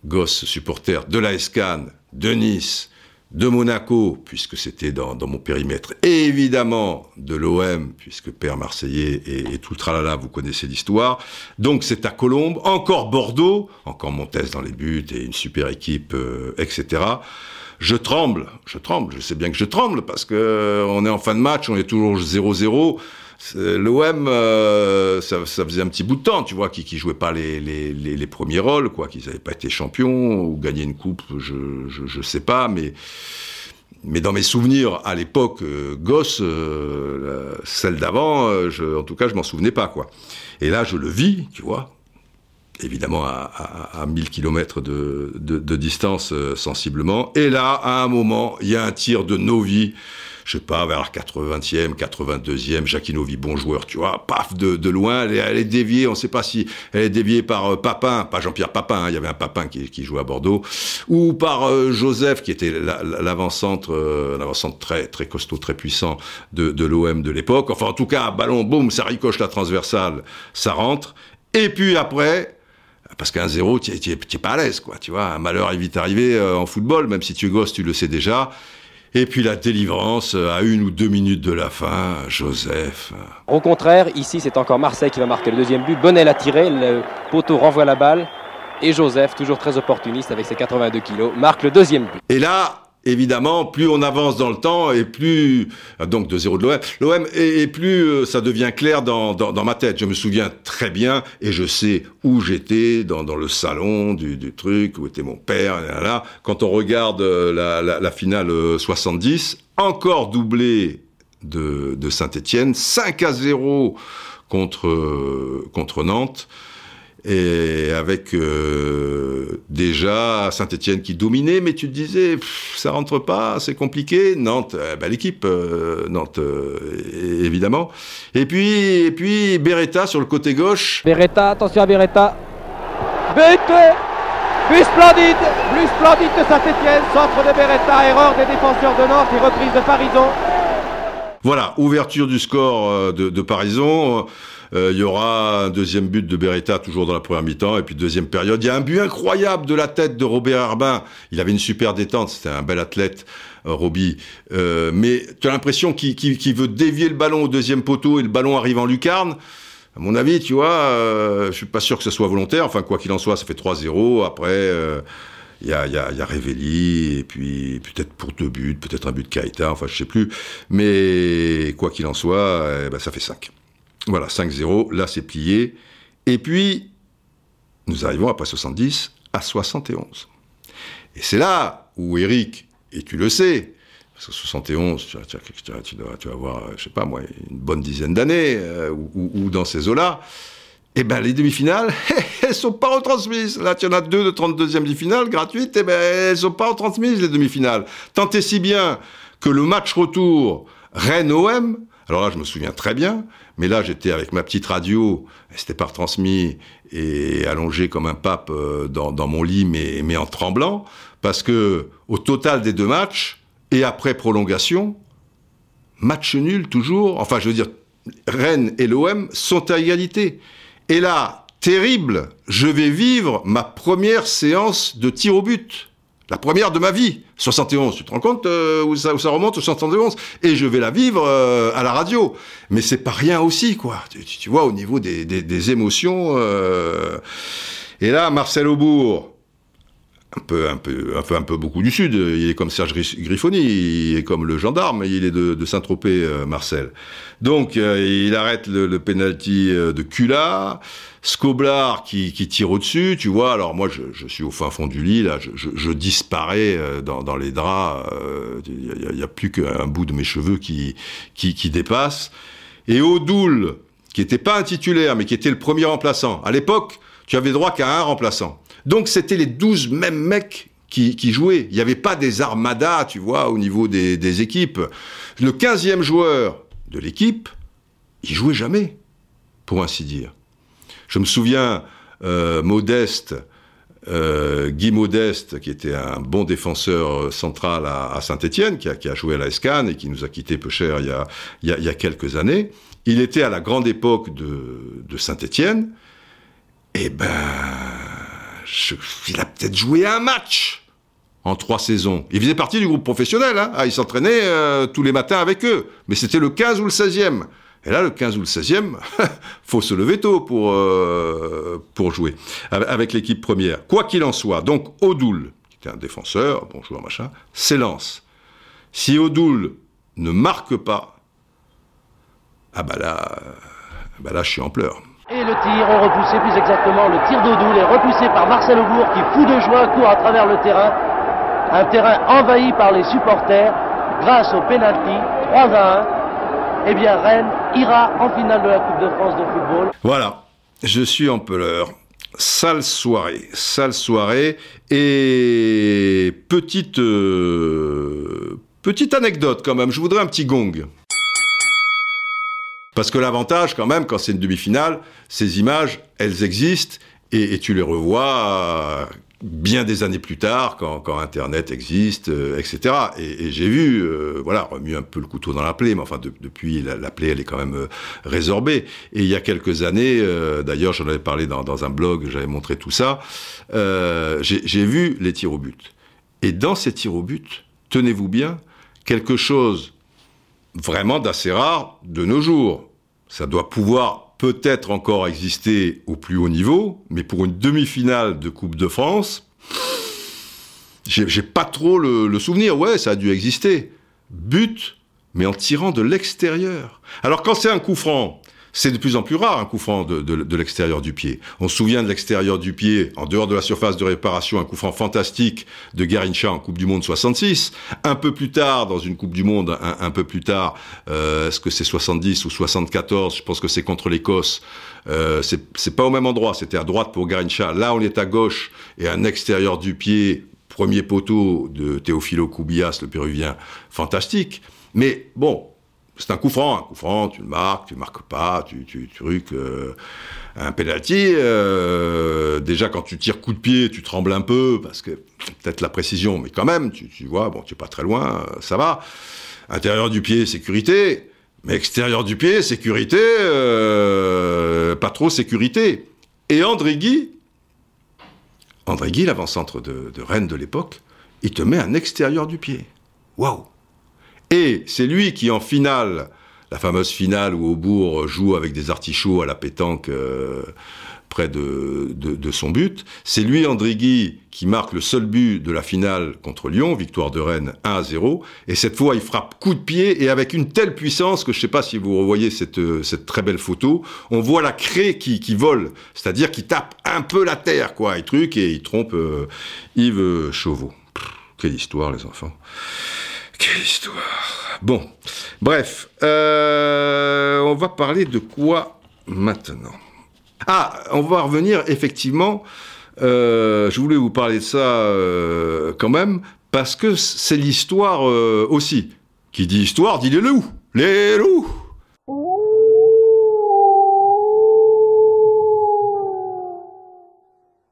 gosse supporter de la Escanne, de Nice, de Monaco, puisque c'était dans, dans, mon périmètre, et évidemment de l'OM, puisque père marseillais et, tout le tralala, vous connaissez l'histoire. Donc c'est à Colombes, encore Bordeaux, encore Montes dans les buts et une super équipe, euh, etc. Je tremble, je tremble, je sais bien que je tremble parce que euh, on est en fin de match, on est toujours 0-0. L'OM, euh, ça, faisait un petit bout de temps, tu vois, qui, qui jouait pas les, les, les, premiers rôles, quoi, qu'ils n'avaient pas été champions ou gagné une coupe, je, je, sais pas, mais mais dans mes souvenirs à l'époque, euh, gosse, euh, celle d'avant, en tout cas, je m'en souvenais pas, quoi. Et là, je le vis, tu vois, évidemment à, à, à 1000 km de, de, de distance sensiblement. Et là, à un moment, il y a un tir de Novi je sais pas, vers la 80e, 82e, Jacquinovi, bon joueur, tu vois, paf, de, loin, elle elle est, déviée, on sait pas si elle est déviée par euh, Papin, pas Jean-Pierre Papin, hein, il y avait un Papin qui, jouait à Bordeaux, ou par euh, Joseph, qui était l'avant-centre, euh, l'avant-centre très, très costaud, très puissant de, l'OM de l'époque. Enfin, en tout cas, ballon, boum, ça ricoche la transversale, ça rentre. Et puis après, parce qu'un zéro, tu n'es pas à l'aise, quoi. Tu vois, un malheur est vite arrivé en football, même si tu es gosse, tu le sais déjà. Et puis la délivrance à une ou deux minutes de la fin, Joseph. Au contraire, ici c'est encore Marseille qui va marquer le deuxième but. Bonnel a tiré, le poteau renvoie la balle. Et Joseph, toujours très opportuniste avec ses 82 kilos, marque le deuxième but. Et là, évidemment, plus on avance dans le temps et plus donc de zéro de l'OM, l'OM et, plus euh, ça devient clair dans, ma tête. Je me souviens très bien et je sais où j'étais dans, dans le salon du, truc où était mon père. Là. Quand on regarde euh, la, la, finale 70, encore doublé de, Saint-Étienne, 5 à 0 contre euh, contre Nantes et avec euh, déjà Saint-Etienne qui dominait, mais tu te disais, pff, ça rentre pas, c'est compliqué. Nantes, euh, bah, l'équipe, euh, Nantes, euh, évidemment. Et puis, et puis Beretta sur le côté gauche. Beretta, attention à Beretta. But But splendide But splendide de Saint-Etienne, centre de Beretta, erreur des défenseurs de Nantes et reprise de Parison. Voilà, ouverture du score euh, de, de Parison. Euh, il y aura un deuxième but de Beretta toujours dans la première mi-temps et puis deuxième période. Il y a un but incroyable de la tête de Robert Herbin. Il avait une super détente, c'était un bel athlète. Euh, Roby, euh, mais tu as l'impression qu'il qu qu veut dévier le ballon au deuxième poteau et le ballon arrive en lucarne. À mon avis, tu vois, euh, je suis pas sûr que ce soit volontaire. Enfin, quoi qu'il en soit, ça fait 3-0. Après, il y a, y, y a Révéli, et puis peut-être pour deux buts, peut-être un but de Kaita, enfin je sais plus. Mais quoi qu'il en soit, eh ben, ça fait 5. Voilà, 5-0, là c'est plié. Et puis, nous arrivons après 70 à 71. Et c'est là où Eric, et tu le sais, parce que 71, tu, tu, tu, dois, tu vas avoir, je sais pas moi, une bonne dizaine d'années, euh, ou, ou, dans ces eaux-là, eh ben les demi-finales, elles sont pas retransmises. Là, tu en as deux de 32e demi-finale gratuites, eh ben elles sont pas retransmises les demi-finales. Tant et si bien que le match retour Rennes-OM, alors là, je me souviens très bien, mais là, j'étais avec ma petite radio, c'était pas retransmis et allongé comme un pape euh, dans, mon lit, mais, mais en tremblant, parce que au total des deux matchs, et après prolongation, match nul toujours, enfin, je veux dire, Rennes et l'OM sont à égalité. Et là, terrible, je vais vivre ma première séance de tir au but. La première de ma vie, 71, tu te rends compte euh, où, ça, où, ça, remonte, au 71 Et je vais la vivre euh, à la radio. Mais c'est pas rien aussi, quoi. Tu, vois, au niveau des émotions. Euh... Et là, Marcel Aubourg, un peu, un peu, un peu, un peu beaucoup du sud. Il est comme Serge Griffoni, il est comme le gendarme, il est de, Saint-Tropez, euh, Marcel. Donc, euh, il arrête le, le penalty euh, de Cula. Scoblar qui, qui tire au-dessus, tu vois. Alors moi, je, je, suis au fin fond du lit, là, je, je, je disparais dans, dans, les draps. Il n'y a, a, plus qu'un bout de mes cheveux qui, qui, qui dépasse. Et Odoul, qui n'était pas un titulaire, mais qui était le premier remplaçant. À l'époque, tu avais droit qu'à un remplaçant. Donc c'était les 12 mêmes mecs qui, jouaient. Il n'y avait pas des armadas, tu vois, au niveau des, équipes. Le 15e joueur de l'équipe, il jouait jamais, pour ainsi dire. Je me souviens, euh, Modeste, euh, Guy Modeste, qui était un bon défenseur central à, Saint-Étienne, qui a, joué à la SCAN et qui nous a quitté peu cher il y a, quelques années. Il était à la grande époque de, de Saint-Étienne. Eh ben, il a peut-être joué un match en trois saisons. Il faisait partie du groupe professionnel, hein. ah, il s'entraînait euh, tous les matins avec eux, mais c'était le 15 ou le 16e. Et là, le 15 ou le 16e, faut se lever tôt pour, euh, jouer avec l'équipe première. Quoi qu'il en soit, donc Odoul, qui était un défenseur, bon joueur machin, s'élance. Si Odoul ne marque pas, ah bah là, bah là je suis en pleurs. Et le tir repoussé, plus exactement, le tir d'Odoul est repoussé par Marcel Aubourg qui, fou de joie, court à travers le terrain. Un terrain envahi par les supporters grâce au pénalty 3 à 1. Eh bien, Rennes ira en finale de la Coupe de France de football. Voilà, je suis en pleurs. Sale soirée, sale soirée. Et petite, euh, petite anecdote quand même, je voudrais un petit gong. Parce que l'avantage, quand même, quand c'est une demi-finale, ces images, elles existent et, tu les revois euh, bien des années plus tard, quand, Internet existe, euh, etc. Et, j'ai vu, euh, voilà, remuer un peu le couteau dans la plaie, mais enfin, de, depuis, la, la, plaie, elle est quand même résorbée. Et il y a quelques années, d'ailleurs, j'en avais parlé dans, un blog, j'avais montré tout ça, j'ai vu les tirs au but. Et dans ces tirs au but, tenez-vous bien, quelque chose vraiment d'assez rare de nos jours. Ça doit pouvoir peut-être encore exister au plus haut niveau, mais pour une demi-finale de Coupe de France, j'ai pas trop le, souvenir. Ouais, ça a dû exister. But, mais en tirant de l'extérieur. Alors quand c'est un coup franc, c'est de plus en plus rare un coup franc de, de, de l'extérieur du pied. On se souvient de l'extérieur du pied, en dehors de la surface de réparation, un coup franc fantastique de Garincha en Coupe du Monde 66. Un peu plus tard, dans une Coupe du Monde, un, peu plus tard, euh, est-ce que c'est 70 ou 74 Je pense que c'est contre l'Écosse. Euh, c'est pas au même endroit, c'était à droite pour Garincha. Là, on est à gauche et un extérieur du pied, premier poteau de Teofilo Cubillas, le Péruvien, fantastique. Mais bon, c'est un coup franc, un coup franc, tu le marques, tu le marques pas, tu, tu, tu truc, euh, un penalty. Euh, déjà, quand tu tires coup de pied, tu trembles un peu parce que peut-être la précision, mais quand même, tu, tu vois, bon, tu es pas très loin, ça va. Intérieur du pied, sécurité, mais extérieur du pied, sécurité, euh, pas trop sécurité. Et André Guy, André Guy, l'avant-centre de, de Rennes de l'époque, il te met un extérieur du pied. Waouh et c'est lui qui, en finale, la fameuse finale où Aubourg joue avec des artichauts à la pétanque euh, près de, son but, c'est lui, André Guy, qui marque le seul but de la finale contre Lyon, victoire de Rennes 1 à 0. Et cette fois, il frappe coup de pied et avec une telle puissance que je ne sais pas si vous revoyez cette, cette très belle photo, on voit la craie qui, vole, c'est-à-dire qui tape un peu la terre, quoi, et truc, et il trompe euh, Yves Chauveau. Quelle histoire, les enfants. Quelle histoire. Bon, bref, euh, on va parler de quoi maintenant? Ah, on va revenir effectivement. Euh, je voulais vous parler de ça euh, quand même parce que c'est l'histoire aussi. Qui dit histoire dit les loups. Les loups.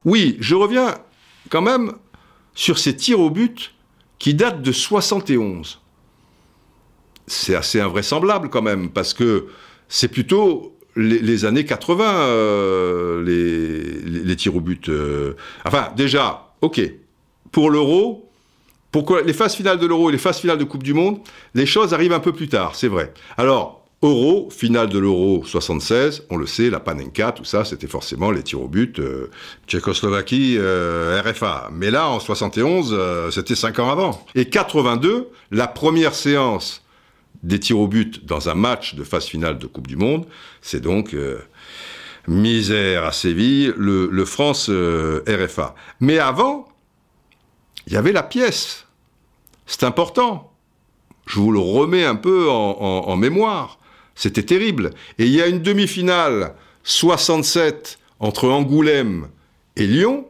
Oui, je reviens quand même sur ces tirs au but qui date de 71. C'est assez invraisemblable quand même, parce que c'est plutôt les, années 80, euh, les, tirs au but. Euh... Enfin, déjà, ok, pour l'euro, pourquoi les phases finales de l'euro et les phases finales de Coupe du Monde, les choses arrivent un peu plus tard, c'est vrai. Alors, Euro, finale de l'Euro 76, on le sait, la Panenka, tout ça, c'était forcément les tirs au but, euh, Tchécoslovaquie, euh, RFA. Mais là, en 71, euh, c'était cinq ans avant. Et 82, la première séance des tirs au but dans un match de phase finale de Coupe du Monde, c'est donc misère à Séville, le, le France RFA. Mais avant, il y avait la pièce. C'est important. Je vous le remets un peu en mémoire. C'était terrible. Et il y a une demi-finale 67 entre Angoulême et Lyon,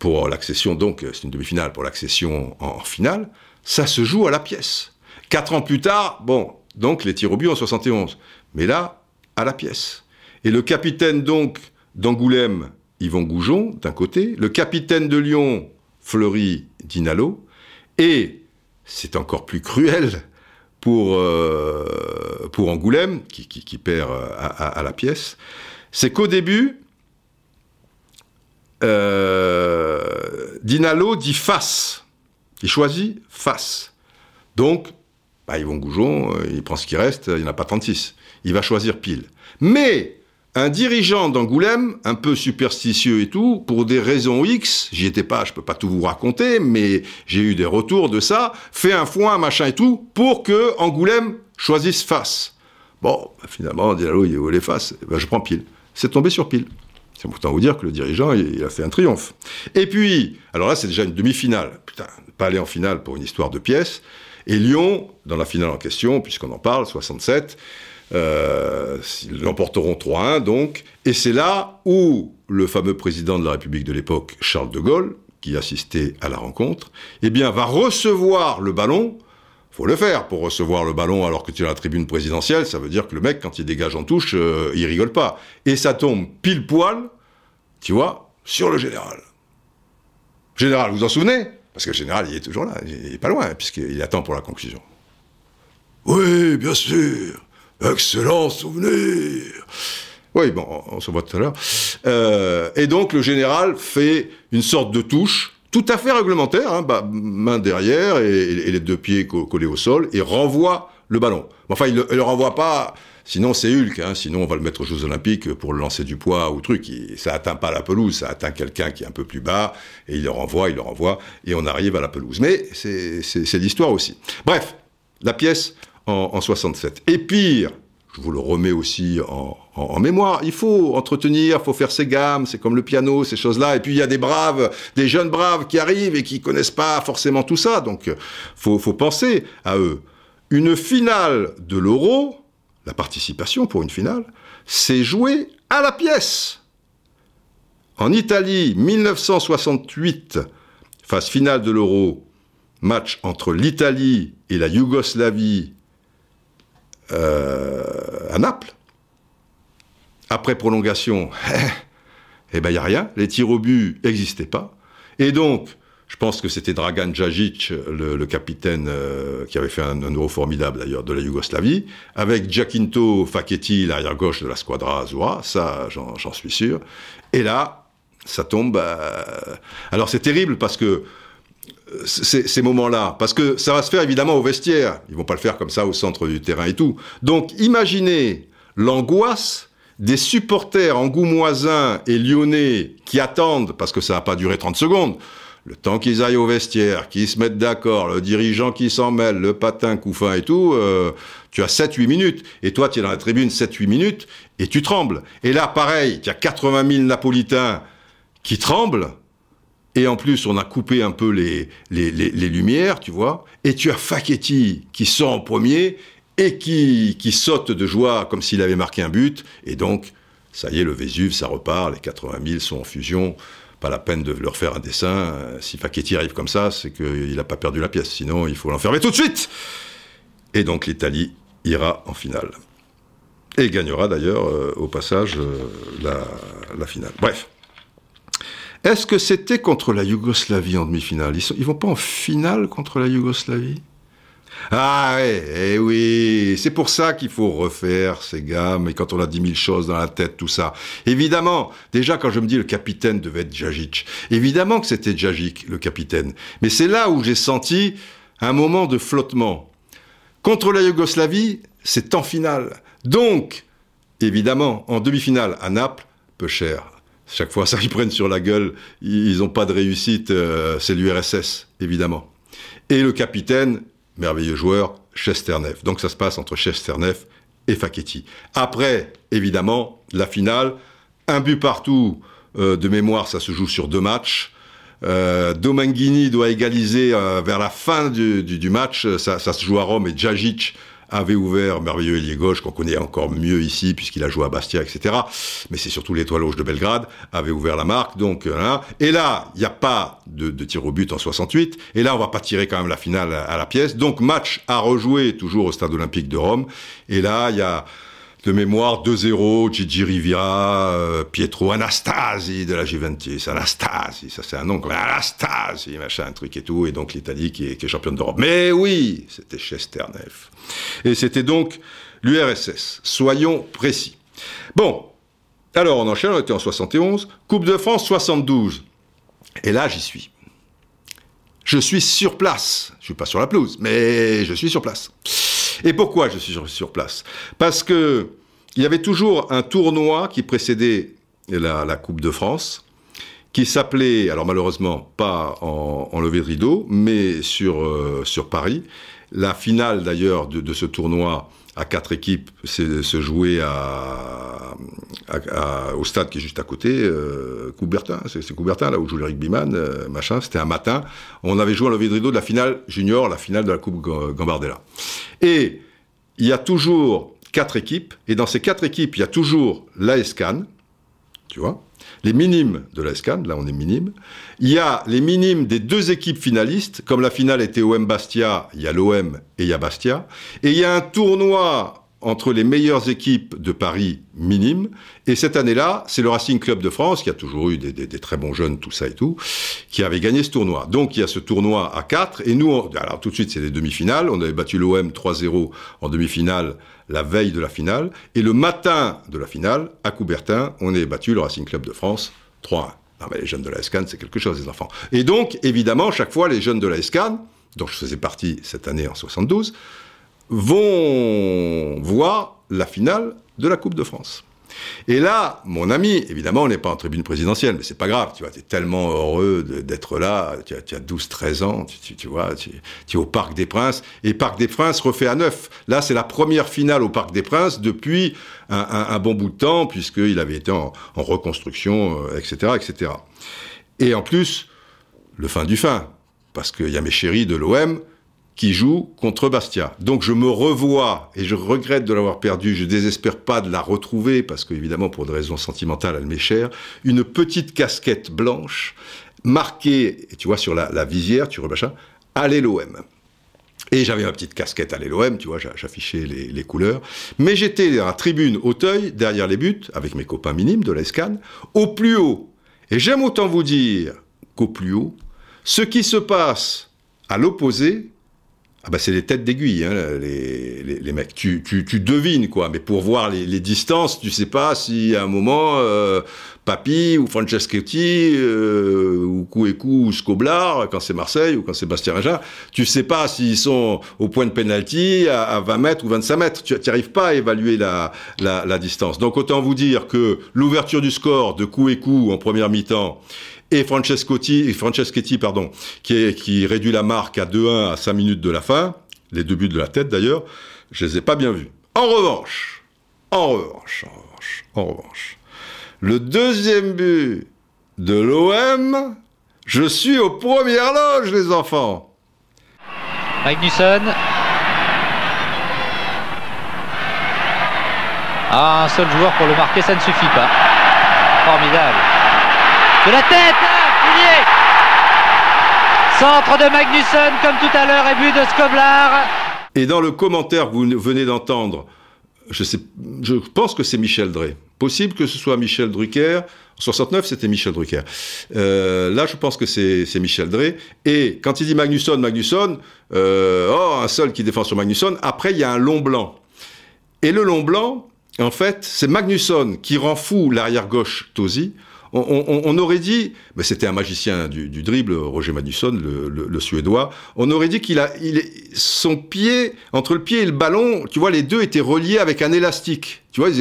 pour l'accession, donc c'est une demi-finale pour l'accession en, finale, ça se joue à la pièce. Quatre ans plus tard, bon, donc les tirs au but en 71. Mais là, à la pièce. Et le capitaine donc d'Angoulême, Yvon Goujon, d'un côté, le capitaine de Lyon, Fleury Dinalo, et, c'est encore plus cruel, pour, euh, pour Angoulême, qui, qui, perd euh, à, la pièce, c'est qu'au début, euh, Dinalo dit face. Il choisit face. Donc, bah, Yvon Goujon, il prend ce qui reste, il n'y en a pas 36. Il va choisir pile. Mais un dirigeant d'Angoulême, un peu superstitieux et tout, pour des raisons X, j'y étais pas, je peux pas tout vous raconter, mais j'ai eu des retours de ça, fait un foin, machin et tout, pour que Angoulême choisisse face. Bon, bah, finalement, il est face, ben, je prends pile. C'est tombé sur pile. C'est pourtant vous dire que le dirigeant, il, a fait un triomphe. Et puis, alors là, c'est déjà une demi-finale. Putain, pas aller en finale pour une histoire de pièces. Et Lyon, dans la finale en question, puisqu'on en parle, 67, euh, ils l'emporteront 3-1 donc. Et c'est là où le fameux président de la République de l'époque, Charles de Gaulle, qui assistait à la rencontre, eh bien, va recevoir le ballon. Faut le faire pour recevoir le ballon alors que tu es à la tribune présidentielle. Ça veut dire que le mec, quand il dégage en touche, euh, il rigole pas. Et ça tombe pile poil, tu vois, sur le général. Général, vous vous en souvenez? Parce que le général, il est toujours là, il est pas loin, puisqu'il attend pour la conclusion. Oui, bien sûr. Excellent souvenir. Oui, bon, on se voit tout à l'heure. Euh, et donc le général fait une sorte de touche, tout à fait réglementaire, hein, bah, main derrière et, les deux pieds collés au sol, et renvoie le ballon. Enfin, il ne le, renvoie pas, sinon c'est Hulk, hein, sinon on va le mettre aux Jeux Olympiques pour le lancer du poids ou truc. ça atteint pas la pelouse, ça atteint quelqu'un qui est un peu plus bas, et il le renvoie, il le renvoie, et on arrive à la pelouse. Mais c'est l'histoire aussi. Bref, la pièce, en, 67. Et pire, je vous le remets aussi en, mémoire, il faut entretenir, il faut faire ses gammes, c'est comme le piano, ces choses-là. Et puis il y a des braves, des jeunes braves qui arrivent et qui connaissent pas forcément tout ça, donc faut, faut penser à eux. Une finale de l'euro, la participation pour une finale, c'est joué à la pièce. En Italie, 1968, phase finale de l'euro, match entre l'Italie et la Yougoslavie euh, à Naples. Après prolongation, eh ben il y a rien. Les tirs au but n'existaient pas. Et donc, je pense que c'était Dragan Djajic, le, capitaine euh, qui avait fait un, euro formidable d'ailleurs de la Yougoslavie, avec Giacinto Facchetti, l'arrière gauche de la Squadra Azura, ça j'en suis sûr. Et là, ça tombe. Euh, alors c'est terrible parce que ces, moments-là, parce que ça va se faire évidemment au vestiaire. Ils vont pas le faire comme ça au centre du terrain et tout. Donc, imaginez l'angoisse des supporters angoumoisins et lyonnais qui attendent, parce que ça n'a pas duré 30 secondes, le temps qu'ils aillent au vestiaire, qu'ils se mettent d'accord, le dirigeant qui s'en mêle, le patin, couffin et tout, euh, tu as 7-8 minutes. Et toi, tu es dans la tribune 7-8 minutes et tu trembles. Et là, pareil, tu as 80 000 Napolitains qui tremblent et en plus, on a coupé un peu les, les, les, lumières, tu vois. Et tu as Facchetti qui sort en premier et qui, qui saute de joie comme s'il avait marqué un but. Et donc, ça y est, le Vésuve, ça repart. Les 80 000 sont en fusion. Pas la peine de leur faire un dessin. Si Facchetti arrive comme ça, c'est qu'il n'a pas perdu la pièce. Sinon, il faut l'enfermer tout de suite. Et donc, l'Italie ira en finale. Et gagnera d'ailleurs, euh, au passage, euh, la, la finale. Bref. Est-ce que c'était contre la Yougoslavie en demi-finale? Ils, ne vont pas en finale contre la Yougoslavie? Ah ouais, eh oui, c'est pour ça qu'il faut refaire ces gammes, et quand on a dix mille choses dans la tête, tout ça. Évidemment, déjà quand je me dis le capitaine devait être Djajic, évidemment que c'était Djajic, le capitaine. Mais c'est là où j'ai senti un moment de flottement. Contre la Yougoslavie, c'est en finale. Donc, évidemment, en demi-finale à Naples, peu cher. Chaque fois, ça, ils prennent sur la gueule, ils n'ont pas de réussite, euh, c'est l'URSS, évidemment. Et le capitaine, merveilleux joueur, Chesternev. Donc ça se passe entre Chesternev et Facchetti. Après, évidemment, la finale, un but partout euh, de mémoire, ça se joue sur deux matchs. Euh, doit égaliser euh, vers la fin du match, ça, ça, se joue à Rome et Djajic avait ouvert, merveilleux ailier gauche, qu'on connaît encore mieux ici, puisqu'il a joué à Bastia, etc. Mais c'est surtout l'étoile rouge de Belgrade, avait ouvert la marque, donc, hein. Et là, il n'y a pas de, tir au but en 68, et là, on va pas tirer quand même la finale à la pièce. Donc, match à rejouer, toujours au stade olympique de Rome. Et là, il y a, de mémoire 2-0, Gigi Riviera, euh, Pietro Anastasi de la Juventus, Anastasi, ça c'est un nom, Anastasi, machin, un truc et tout, et donc l'Italie qui est, championne d'Europe. Mais oui, c'était Chesternev. Et c'était donc l'URSS. Soyons précis. Bon, alors on enchaîne, on était en 71, Coupe de France 72. Et là, j'y suis. Je suis sur place. Je suis pas sur la pelouse, mais je suis sur place. Et pourquoi je suis sur place? Parce que il y avait toujours un tournoi qui précédait la, Coupe de France, qui s'appelait, alors malheureusement pas en, levée de rideau, mais sur, euh, sur Paris. La finale d'ailleurs de, ce tournoi à quatre équipes se à, à, à, au stade qui est juste à côté, euh, Coubertin, c'est Coubertin, là où joue le rugbyman, euh, machin, c'était un matin. On avait joué en levée de rideau de la finale junior, la finale de la Coupe Gambardella. Et il y a toujours quatre équipes, et dans ces quatre équipes, il y a toujours l'ASCAN, tu vois, les minimes de l'ASCAN, là on est minime. Il y a les minimes des deux équipes finalistes, comme la finale était OM Bastia, il y a l'OM et il y a Bastia. Et il y a un tournoi entre les meilleures équipes de Paris minimes. Et cette année-là, c'est le Racing Club de France, qui a toujours eu des, très bons jeunes, tout ça et tout, qui avait gagné ce tournoi. Donc il y a ce tournoi à 4, et nous, alors tout de suite, c'est les demi-finales. On avait battu l'OM 3-0 en demi-finale la veille de la finale. Et le matin de la finale, à Coubertin, on avait battu le Racing Club de France 3-1. Non mais les jeunes de la SCAN, c'est quelque chose, les enfants. Et donc, évidemment, chaque fois, les jeunes de la SCAN, dont je faisais partie cette année en 72, vont voir la finale de la Coupe de France. Et là, mon ami, évidemment, on n'est pas en tribune présidentielle, mais c'est pas grave, tu vois, tu es tellement heureux d'être là, tu as, as 12-13 ans, tu, vois, tu, es au Parc des Princes, et Parc des Princes refait à neuf. Là, c'est la première finale au Parc des Princes depuis un, bon bout de temps, puisqu'il avait été en, en reconstruction, etc., euh, etc. Et en plus, le fin du fin, parce qu'il y a mes chéris de l'OM, qui joue contre Bastia. Donc je me revois, et je regrette de l'avoir perdu, je désespère pas de la retrouver, parce qu'évidemment pour des raisons sentimentales elle m'est chère, une petite casquette blanche, marquée, tu vois, sur la, visière, tu machin, allez l'OM. Et j'avais ma petite casquette à l'OM, tu vois, j'affichais les, couleurs. Mais j'étais dans la tribune Auteuil, derrière les buts, avec mes copains minimes de l'ESCAN, au plus haut. Et j'aime autant vous dire qu'au plus haut, ce qui se passe à l'opposé ah bah c'est les têtes d'aiguille, hein, les, les, les, mecs. Tu, tu, tu, devines quoi, mais pour voir les, les, distances, tu sais pas si à un moment euh, Papi ou Franceschetti euh, ou Kouekou ou Scoblar quand c'est Marseille ou quand c'est Bastien Raja, tu sais pas s'ils sont au point de penalty à, à 20 mètres ou 25 mètres. Tu n'arrives pas à évaluer la, la, la, distance. Donc autant vous dire que l'ouverture du score de Kouekou en première mi-temps et Franceschetti, Franceschetti pardon, qui réduit la marque à 2-1 à 5 minutes de la fin, les deux buts de la tête d'ailleurs, je les ai pas bien vus. En revanche, en revanche, en revanche, en revanche, le deuxième but de l'OM, je suis aux premières loges, les enfants. Magnusson. Ah, un seul joueur pour le marquer, ça ne suffit pas. Formidable de la tête, Pilier Centre de Magnusson comme tout à l'heure et but de Scoblar. Et dans le commentaire que vous venez d'entendre, je, pense que c'est Michel Drey. Possible que ce soit Michel Drucker. En 69, c'était Michel Drucker. Euh, là, je pense que c'est Michel Drey. Et quand il dit Magnusson, Magnusson, euh, oh, un seul qui défend sur Magnusson, après, il y a un long blanc. Et le long blanc, en fait, c'est Magnusson qui rend fou l'arrière gauche Tosi on, aurait dit, mais c'était un magicien du, dribble, Roger Magnusson, le, Suédois, on aurait dit qu'il a, son pied, entre le pied et le ballon, tu vois, les deux étaient reliés avec un élastique. Tu vois. Il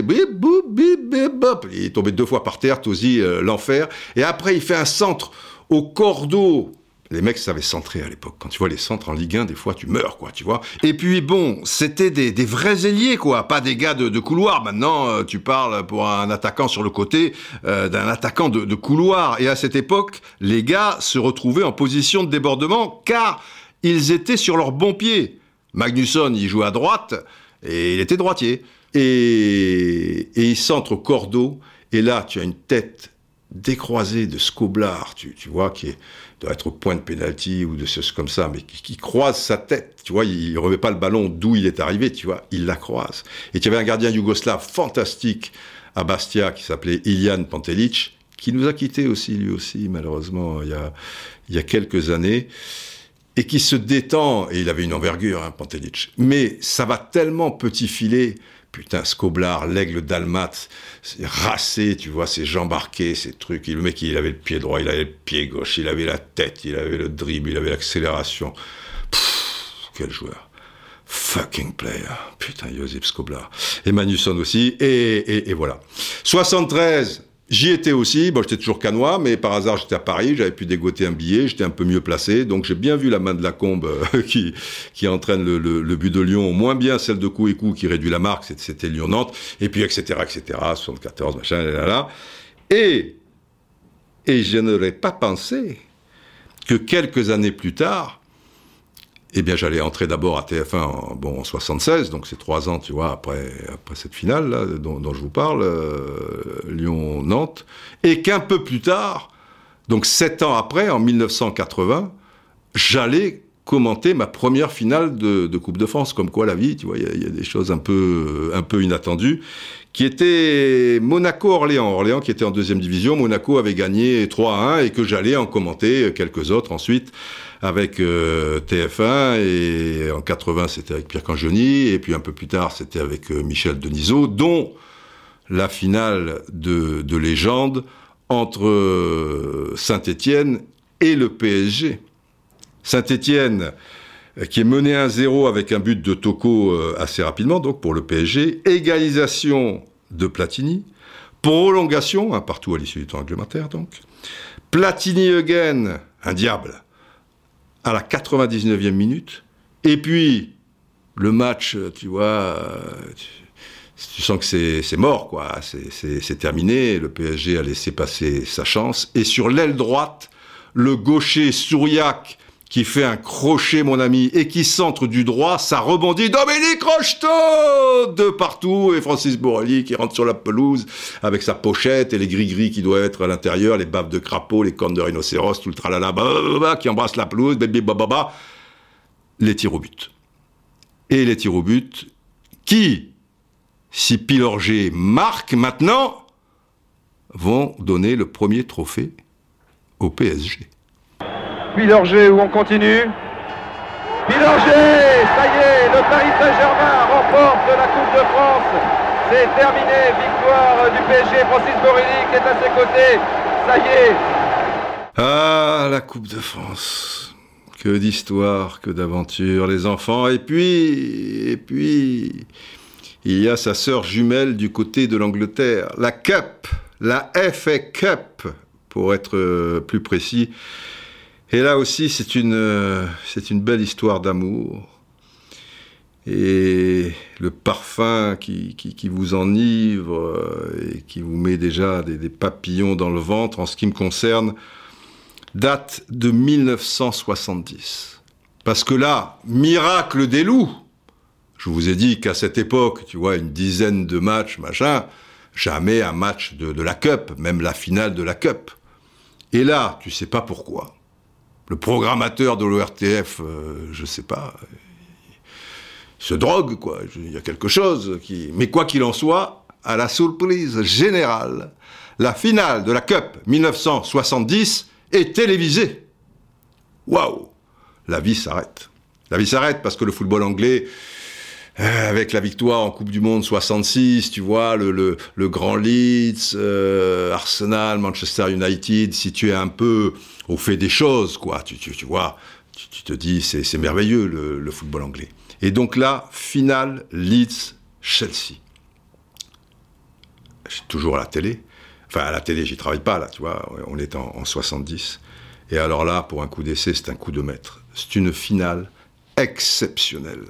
est tombé deux fois par terre, Tosi, euh, l'enfer. Et après, il fait un centre au cordeau les mecs savaient centrer à l'époque. Quand tu vois les centres en Ligue 1, des fois, tu meurs, quoi, tu vois. Et puis, bon, c'était des, vrais ailiers, quoi, pas des gars de, couloir. Maintenant, euh, tu parles pour un attaquant sur le côté euh, d'un attaquant de, couloir. Et à cette époque, les gars se retrouvaient en position de débordement, car ils étaient sur leur bon pied. Magnusson, il jouait à droite, et il était droitier. Et, et il centre Cordeau, et là, tu as une tête décroisée de Scoblar, tu, tu vois, qui est doit être au point de pénalty ou de choses comme ça, mais qui, croise sa tête, tu vois, il, remet pas le ballon d'où il est arrivé, tu vois, il la croise. Et tu avais un gardien yougoslave fantastique à Bastia qui s'appelait Ilian Pantelic, qui nous a quittés aussi, lui aussi, malheureusement, il y a, il y a quelques années, et qui se détend, et il avait une envergure, hein, Pantelic, mais ça va tellement petit filet putain, Scoblar, l'aigle dalmat, racé, tu vois, ses jambes arquées, ces trucs. le mec, il avait le pied droit, il avait le pied gauche, il avait la tête, il avait le dribble, il avait l'accélération. Quel joueur. Fucking player. Putain, Josip Scoblar. Et Manusson aussi. Et, et voilà. 73, J'y étais aussi, bon, j'étais toujours canois, mais par hasard j'étais à Paris, j'avais pu dégoter un billet, j'étais un peu mieux placé, donc j'ai bien vu la main de la combe euh, qui, qui entraîne le, le, but de Lyon, moins bien celle de coup et coup qui réduit la marque, c'était Lyon-Nantes, et puis etc., etc., 74, machin, là, là. Et, et je n'aurais pas pensé que quelques années plus tard, eh bien, j'allais entrer d'abord à TF1 en, bon, en 76, donc c'est trois ans, tu vois, après, après cette finale là, dont, je vous parle, euh, Lyon-Nantes, et qu'un peu plus tard, donc sept ans après, en 1980, j'allais commenter ma première finale de, Coupe de France, comme quoi la vie, tu vois, il y, a des choses un peu, un peu inattendues, qui était Monaco-Orléans. Orléans qui était en deuxième division, Monaco avait gagné 3 à 1 et que j'allais en commenter quelques autres ensuite avec euh, TF1 et en 80 c'était avec Pierre Cangioni et puis un peu plus tard c'était avec euh, Michel Denisot dont la finale de, de légende entre euh, Saint-Étienne et le PSG. Saint-Étienne qui est mené 1-0 avec un but de Toko assez rapidement donc pour le PSG, égalisation de Platini, prolongation, partout à l'issue du temps réglementaire donc. Platini again, un diable, à la 99e minute. Et puis, le match, tu vois, tu, sens que c'est mort, quoi. C'est terminé. Le PSG a laissé passer sa chance. Et sur l'aile droite, le gaucher Souriac qui fait un crochet, mon ami, et qui centre du droit, ça rebondit. Dominique Rocheteau De partout, et Francis Borrelli qui rentre sur la pelouse avec sa pochette et les gris-gris qui doivent être à l'intérieur, les baves de crapaud, les cornes de rhinocéros, tout le tralala, qui embrasse la pelouse, bababa. Les tirs au but. Et les tirs au but qui, si Pilorgé marque maintenant, vont donner le premier trophée au PSG. Pilorgé où on continue. Pilorgé, ça y est, le Paris Saint-Germain remporte la Coupe de France. C'est terminé, victoire du PSG, Francis Borrelli qui est à ses côtés. Ça y est. Ah, la Coupe de France. Que d'histoire, que d'aventure, les enfants. Et puis, et puis, il y a sa sœur jumelle du côté de l'Angleterre, la Cup, la FA Cup, pour être plus précis. Et là aussi, c'est une, euh, c'est une belle histoire d'amour. Et le parfum qui, qui, vous enivre euh, et qui vous met déjà des, papillons dans le ventre, en ce qui me concerne, date de 1970. Parce que là, miracle des loups, je vous ai dit qu'à cette époque, tu vois, une dizaine de matchs, machin, jamais un match de, de la Cup, même la finale de la Cup. Et là, tu sais pas pourquoi le programmateur de l'ORTF, euh, je sais pas, se drogue, quoi. Il y a quelque chose qui. Mais quoi qu'il en soit, à la surprise générale, la finale de la Cup 1970 est télévisée. Waouh La vie s'arrête. La vie s'arrête parce que le football anglais euh, avec la victoire en Coupe du Monde 66, tu vois, le, le, le grand Leeds, euh, Arsenal, Manchester United, si tu es un peu au fait des choses, quoi, tu, tu, tu vois, tu, te dis, c'est merveilleux le, le, football anglais. Et donc là, finale Leeds-Chelsea. J'ai toujours à la télé. Enfin, à la télé, j'y travaille pas, là, tu vois, on est en, en 70. Et alors là, pour un coup d'essai, c'est un coup de maître. C'est une finale exceptionnelle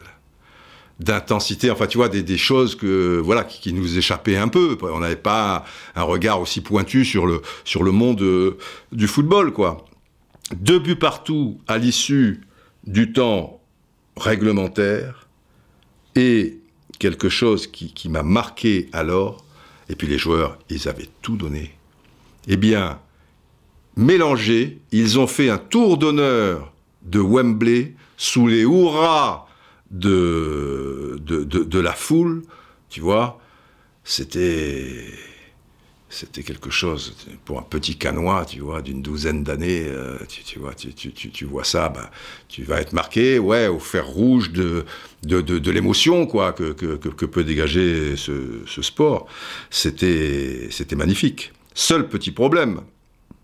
d'intensité, enfin tu vois, des, choses que voilà qui, qui, nous échappaient un peu. On n'avait pas un regard aussi pointu sur le, sur le monde euh, du football, quoi. Deux buts partout à l'issue du temps réglementaire et quelque chose qui, qui m'a marqué alors, et puis les joueurs, ils avaient tout donné. Eh bien, mélangés, ils ont fait un tour d'honneur de Wembley sous les hurrahs de, de, de, la foule, tu vois, c'était c'était quelque chose pour un petit canois, tu vois, d'une douzaine d'années, euh, tu, vois, tu, tu, tu, vois ça, bah, tu vas être marqué, ouais, au fer rouge de, de, de, l'émotion, quoi, que, que, que, peut dégager ce, ce sport. C'était, c'était magnifique. Seul petit problème,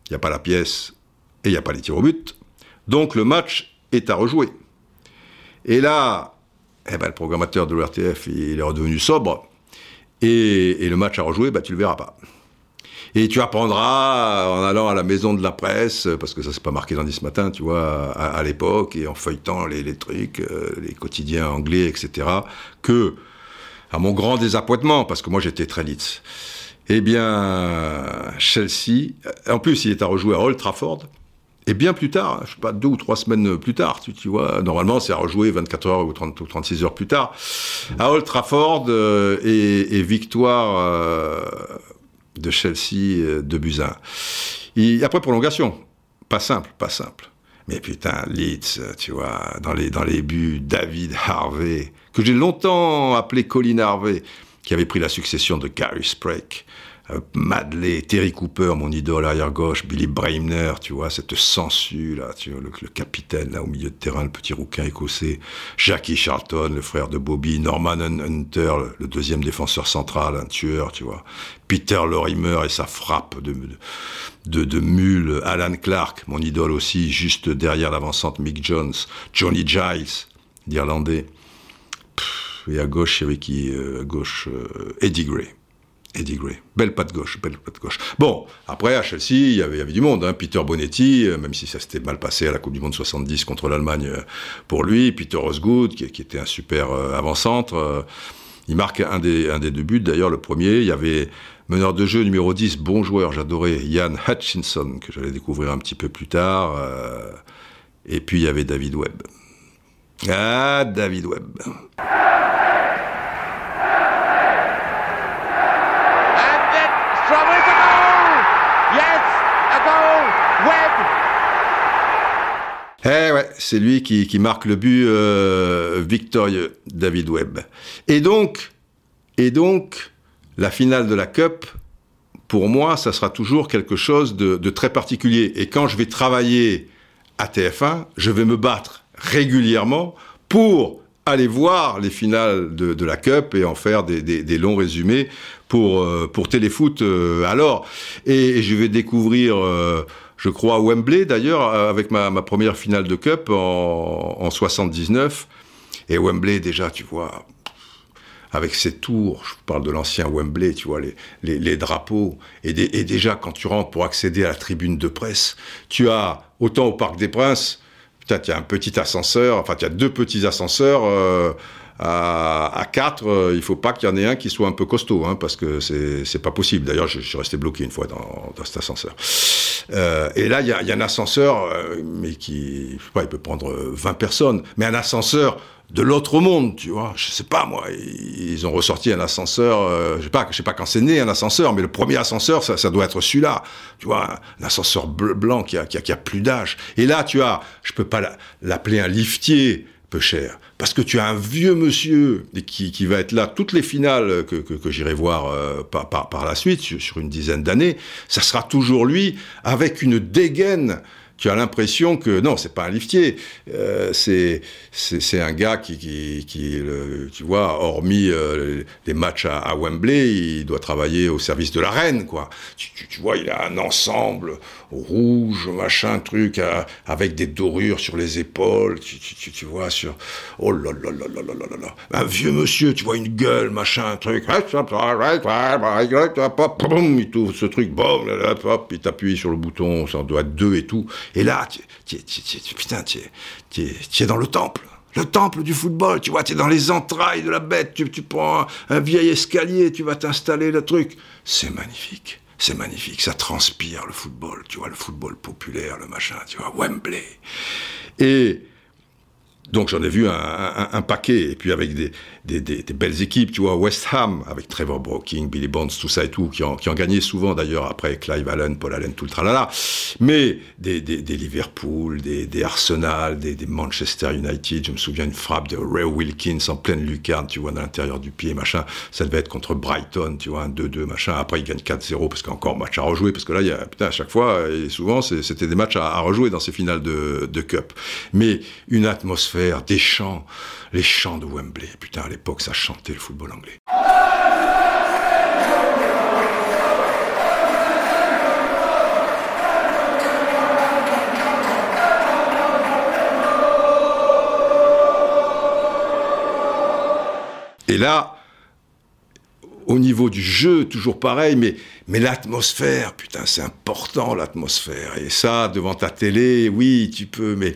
il n'y a pas la pièce et il n'y a pas les tirs au but, donc le match est à rejouer. Et là, eh ben, le programmateur de l'RTF, il est redevenu sobre. Et, et, le match à rejouer, bah, tu le verras pas. Et tu apprendras en allant à la maison de la presse, parce que ça c'est pas marqué dans ce matin, tu vois, à, l'époque, et en feuilletant les, les trucs, euh, les quotidiens anglais, etc., que, à mon grand désappointement, parce que moi j'étais très Leeds, eh bien, Chelsea, en plus il est à rejouer à Old Trafford, et bien plus tard, je sais pas, deux ou trois semaines plus tard, tu, vois, normalement c'est à rejouer 24 heures ou, 30, ou 36 heures plus tard, à Old Trafford euh, et, et, victoire euh, de Chelsea euh, de Buzyn. Et après prolongation, pas simple, pas simple. Mais putain, Leeds, tu vois, dans les, dans les buts, David Harvey, que j'ai longtemps appelé Colin Harvey, qui avait pris la succession de Gary Sprake. Euh, Madley, Terry Cooper, mon idole arrière gauche, Billy Bremner, tu vois, cette sangsue là, tu vois, le, capitaine là au milieu de terrain, le petit rouquin écossais, Jackie Charlton, le frère de Bobby, Norman Hunter, le, deuxième défenseur central, un tueur, tu vois, Peter Lorimer et sa frappe de, de, mule, Alan Clark, mon idole aussi, juste derrière l'avancante Mick Jones, Johnny Giles, d'Irlandais, et à gauche, il euh, à gauche, euh, Eddie Gray. Eddie Gray. Belle patte gauche, belle patte gauche. Bon, après, à Chelsea, il y avait, du monde. Hein. Peter Bonetti, euh, même si ça s'était mal passé à la Coupe du Monde 70 contre l'Allemagne euh, pour lui. Peter Osgood, qui, était un super euh, avant-centre. Il marque un des, deux buts, d'ailleurs, le premier. Il y avait meneur de jeu numéro 10, bon joueur, j'adorais, Ian Hutchinson, que j'allais découvrir un petit peu plus tard. Et puis, il y avait David Webb. Ah, David Webb. Eh ouais, c'est lui qui, marque le but euh, victorieux, David Webb. Et donc, et donc, la finale de la Cup, pour moi, ça sera toujours quelque chose de, très particulier. Et quand je vais travailler à TF1, je vais me battre régulièrement pour aller voir les finales de, la Cup et en faire des, longs résumés pour, euh, pour Téléfoot euh, alors. Et, je vais découvrir je crois, à Wembley d'ailleurs, avec ma, première finale de Cup en, en 79. Et Wembley, déjà, tu vois, avec ses tours, je parle de l'ancien Wembley, tu vois, les, drapeaux. Et, déjà, quand tu rentres pour accéder à la tribune de presse, tu as, autant au Parc des Princes, peut-être il y a un petit ascenseur, enfin, tu as deux petits ascenseurs. Euh, à, à 4, euh, il faut pas qu'il y en ait un qui soit un peu costaud, hein, parce que c'est pas possible. D'ailleurs, je, je, suis resté bloqué une fois dans, dans cet ascenseur. Euh, et là, il y a, y a, un ascenseur, euh, mais qui, je sais pas, il peut prendre 20 personnes, mais un ascenseur de l'autre monde, tu vois. Je sais pas, moi, ils ont ressorti un ascenseur, euh, je sais pas, je sais pas quand c'est né un ascenseur, mais le premier ascenseur, ça, ça doit être celui-là, tu vois, un ascenseur bleu, blanc qui a, qui a, qui a plus d'âge. Et là, tu as, je peux pas l'appeler un liftier, peu cher. Parce que tu as un vieux monsieur qui, qui va être là toutes les finales que, que, j'irai voir euh, par, par, par, la suite, sur, une dizaine d'années, ça sera toujours lui avec une dégaine tu as l'impression que non, c'est pas un liftier, euh, c'est c'est un gars qui qui, qui tu vois, hormis euh, les matchs à, Wembley, il doit travailler au service de la reine, quoi. Tu, tu, vois, il a un ensemble rouge, machin, truc, avec des dorures sur les épaules, tu, tu, tu vois, sur oh là là là là là là là, un vieux monsieur, tu vois, une gueule, machin, truc, il tout ce truc, boum, hop, il t'appuie sur le bouton, ça doit être deux et tout. Et là, tu, putain, tu es, dans le temple. Le temple du football, tu vois, tu es dans les entrailles de la bête, tu, prends un, vieil escalier, tu vas t'installer le truc. C'est magnifique, c'est magnifique, ça transpire le football, tu vois, le football populaire, le machin, tu vois, Wembley. Et donc j'en ai vu un, paquet, et puis avec des, belles équipes, tu vois, West Ham, avec Trevor Brooking, Billy Bonds, tout ça et tout, qui ont, gagné souvent d'ailleurs après Clive Allen, Paul Allen, tout le tralala. Mais des, Liverpool, des, Arsenal, des, Manchester United, je me souviens une frappe de Ray Wilkins en pleine lucarne, tu vois, dans l'intérieur du pied, machin. Ça devait être contre Brighton, tu vois, un 2-2, machin. Après, ils gagnent 4-0 parce qu'encore match à rejouer, parce que là, il y a, putain, à chaque fois, et souvent, c'était des matchs à, rejouer dans ces finales de, de Cup. Mais une atmosphère, des chants, les chants de Wembley. Putain, à l'époque, ça chantait le football anglais. Et là, au niveau du jeu, toujours pareil, mais, mais l'atmosphère, putain, c'est important l'atmosphère. Et ça, devant ta télé, oui, tu peux, mais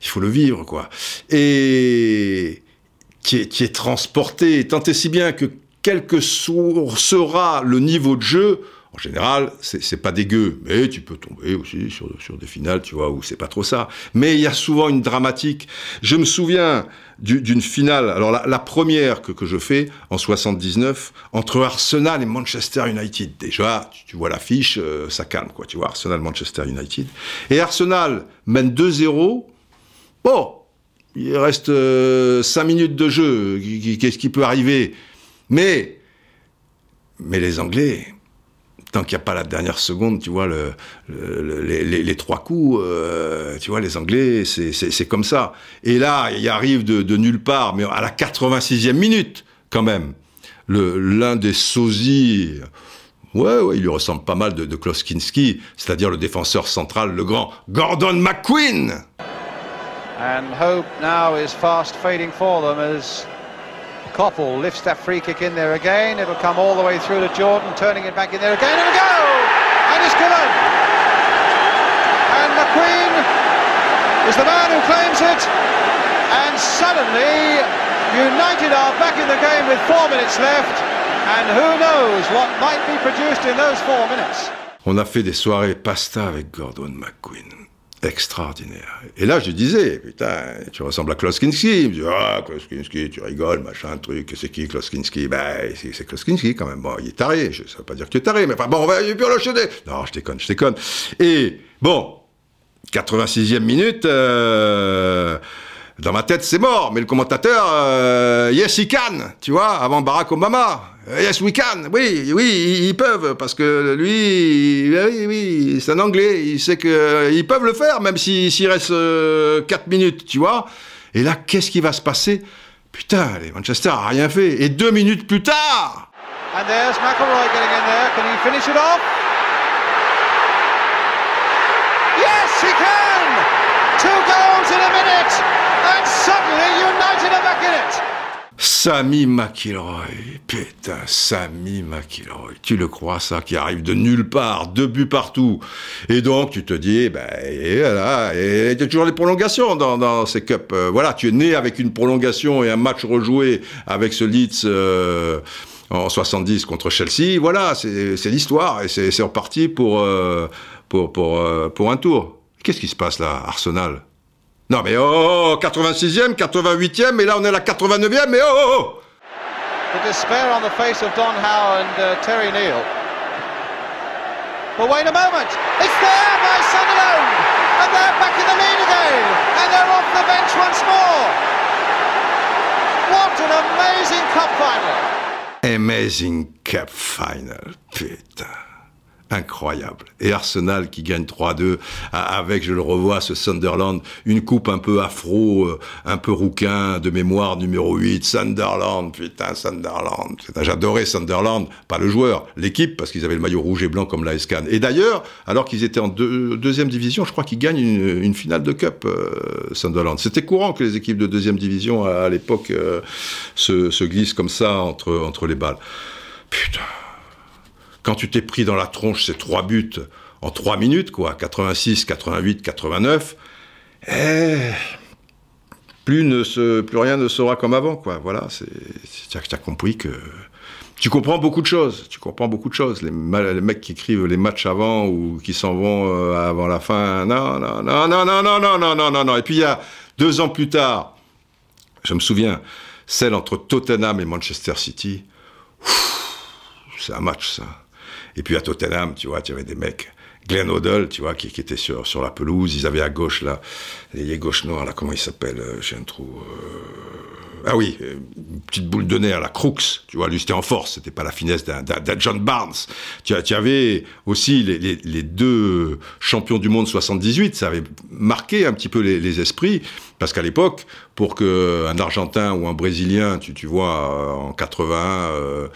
il faut le vivre, quoi. Et qui est, transporté, tant et si bien que quel que sera le niveau de jeu, en général, c'est pas dégueu, mais tu peux tomber aussi sur, sur des finales, tu vois, où c'est pas trop ça. Mais il y a souvent une dramatique. Je me souviens d'une finale, alors la, première que, que, je fais en 79, entre Arsenal et Manchester United. Déjà, tu, vois l'affiche, euh, ça calme, quoi, tu vois, Arsenal-Manchester United. Et Arsenal mène 2-0. Bon, il reste 5 euh, minutes de jeu, qu'est-ce qui peut arriver? Mais, mais les Anglais, tant qu'il n'y a pas la dernière seconde, tu vois, le, les, trois coups, euh, tu vois, les Anglais, c'est comme ça. Et là, il arrive de, nulle part, mais à la 86e minute, quand même, l'un des sosies, ouais, ouais, il lui ressemble pas mal de, de c'est-à-dire le défenseur central, le grand Gordon McQueen. And hope now is fast fading for them as Koppel lifts that free kick in there again. It'll come all the way through to Jordan, turning it back in there again, and a go! And it's given! And McQueen is the man who claims it. And suddenly, United are back in the game with four minutes left. And who knows what might be produced in those four minutes. On a fait des soirées pasta avec Gordon McQueen. Extraordinaire. Et là, je disais, putain, tu ressembles à Kloskinski. Il me dit, ah, Kloskinski, tu rigoles, machin, truc, c'est qui Kloskinski Ben, c'est Kloskinski quand même. Bon, il est taré, je, ça veut pas dire que tu es taré, mais enfin, bon, on va, il peut l'enchaîner. Non, je déconne, je déconne. Et, bon, 86e minute, euh, dans ma tête, c'est mort, mais le commentateur, euh, yes, he can, tu vois, avant Barack Obama. Yes, we can. Oui, oui, ils peuvent, parce que lui, oui, oui, c'est un Anglais. Il sait qu'ils peuvent le faire, même s'il reste 4 euh, minutes, tu vois. Et là, qu'est-ce qui va se passer? Putain, les Manchester a rien fait. Et deux minutes plus tard. And there's McElroy getting in there. Can he finish it off? Yes, he can. Two goals in a minute, and suddenly United are back in it. Sammy McIlroy, putain, Sammy McIlroy, tu le crois ça, qui arrive de nulle part, deux buts partout, et donc tu te dis, ben voilà, et il y a toujours les prolongations dans, ces cups, euh, voilà, tu es né avec une prolongation et un match rejoué avec ce Leeds euh, en 70 contre Chelsea, voilà, c'est l'histoire, et c'est reparti pour, euh, pour, pour, pour un tour. Qu'est-ce qui se passe là, Arsenal? Non mais oh, 86e, 88e, et là on est à la 89e, mais oh, oh, oh The despair on the face of Don Howe and uh, Terry Neal. But wait a moment, it's there by Sunderland, and they're back in the lead again, and they're off the bench once more. What an amazing cup final! Amazing cup final, putain. Incroyable. Et Arsenal qui gagne 3-2 avec, je le revois, ce Sunderland, une coupe un peu afro, euh, un peu rouquin, de mémoire numéro 8, Sunderland, putain, Sunderland. J'adorais Sunderland, pas le joueur, l'équipe, parce qu'ils avaient le maillot rouge et blanc comme la Escan. Et d'ailleurs, alors qu'ils étaient en deuxième division, je crois qu'ils gagnent une, finale de Cup, euh, Sunderland. C'était courant que les équipes de deuxième division, à, l'époque, euh, se, se glissent comme ça entre, entre les balles. Putain quand tu t'es pris dans la tronche ces trois buts en trois minutes, quoi, 86, 88, 89, plus, ne se, plus rien ne sera comme avant, quoi. Voilà, tu as compris que tu comprends beaucoup de choses. Tu comprends beaucoup de choses. Les, mecs qui écrivent les matchs avant ou qui s'en vont euh, avant la fin, non, non, non, non, non, non, non, non, non, non. Et puis il y a deux ans plus tard, je me souviens, celle entre Tottenham et Manchester City. C'est un match, ça. Et puis à Tottenham, tu vois, tu avais des mecs. Glenn Odell, tu vois, qui, qui était sur, sur la pelouse. Ils avaient à gauche, là, les gauche noir, là, comment il s'appelle euh, J'ai un trou. Euh, ah oui, une petite boule de nerf, la Crooks, tu vois, lui c'était en force, c'était pas la finesse d'un John Barnes. Tu, tu avais aussi les, les, les, deux champions du monde 78, ça avait marqué un petit peu les, esprits, parce qu'à l'époque, pour qu'un Argentin ou un Brésilien, tu, tu vois, en 81,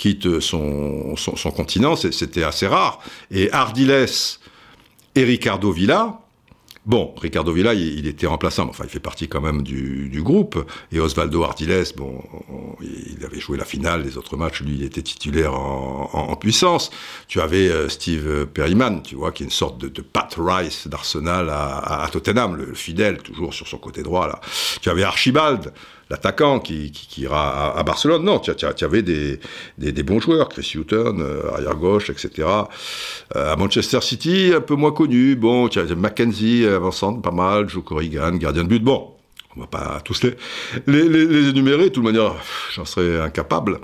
quitte son, son, continent, c'était assez rare. Et Ardiles et Ricardo Villa, Bon, Ricardo Villa, il, était remplaçant, enfin, il fait partie quand même du, du groupe. Et Osvaldo Ardiles, bon, il avait joué la finale, les autres matchs, lui, il était titulaire en, en, puissance. Tu avais euh, Steve Perryman, tu vois, qui est une sorte de, Pat Rice d'Arsenal à, à, Tottenham, le, fidèle, toujours sur son côté droit, là. Tu avais Archibald, l'attaquant qui, ira à, Barcelone. Non, tu, avais des, des, bons joueurs, Chris Hutton, euh, arrière gauche, etc. Euh, à Manchester City, un peu moins connu. Bon, tu as Mackenzie, avançant, pas mal, Joe Corrigan, gardien de but. Bon, on va pas tous les, les, énumérer, de toute manière, j'en serais incapable.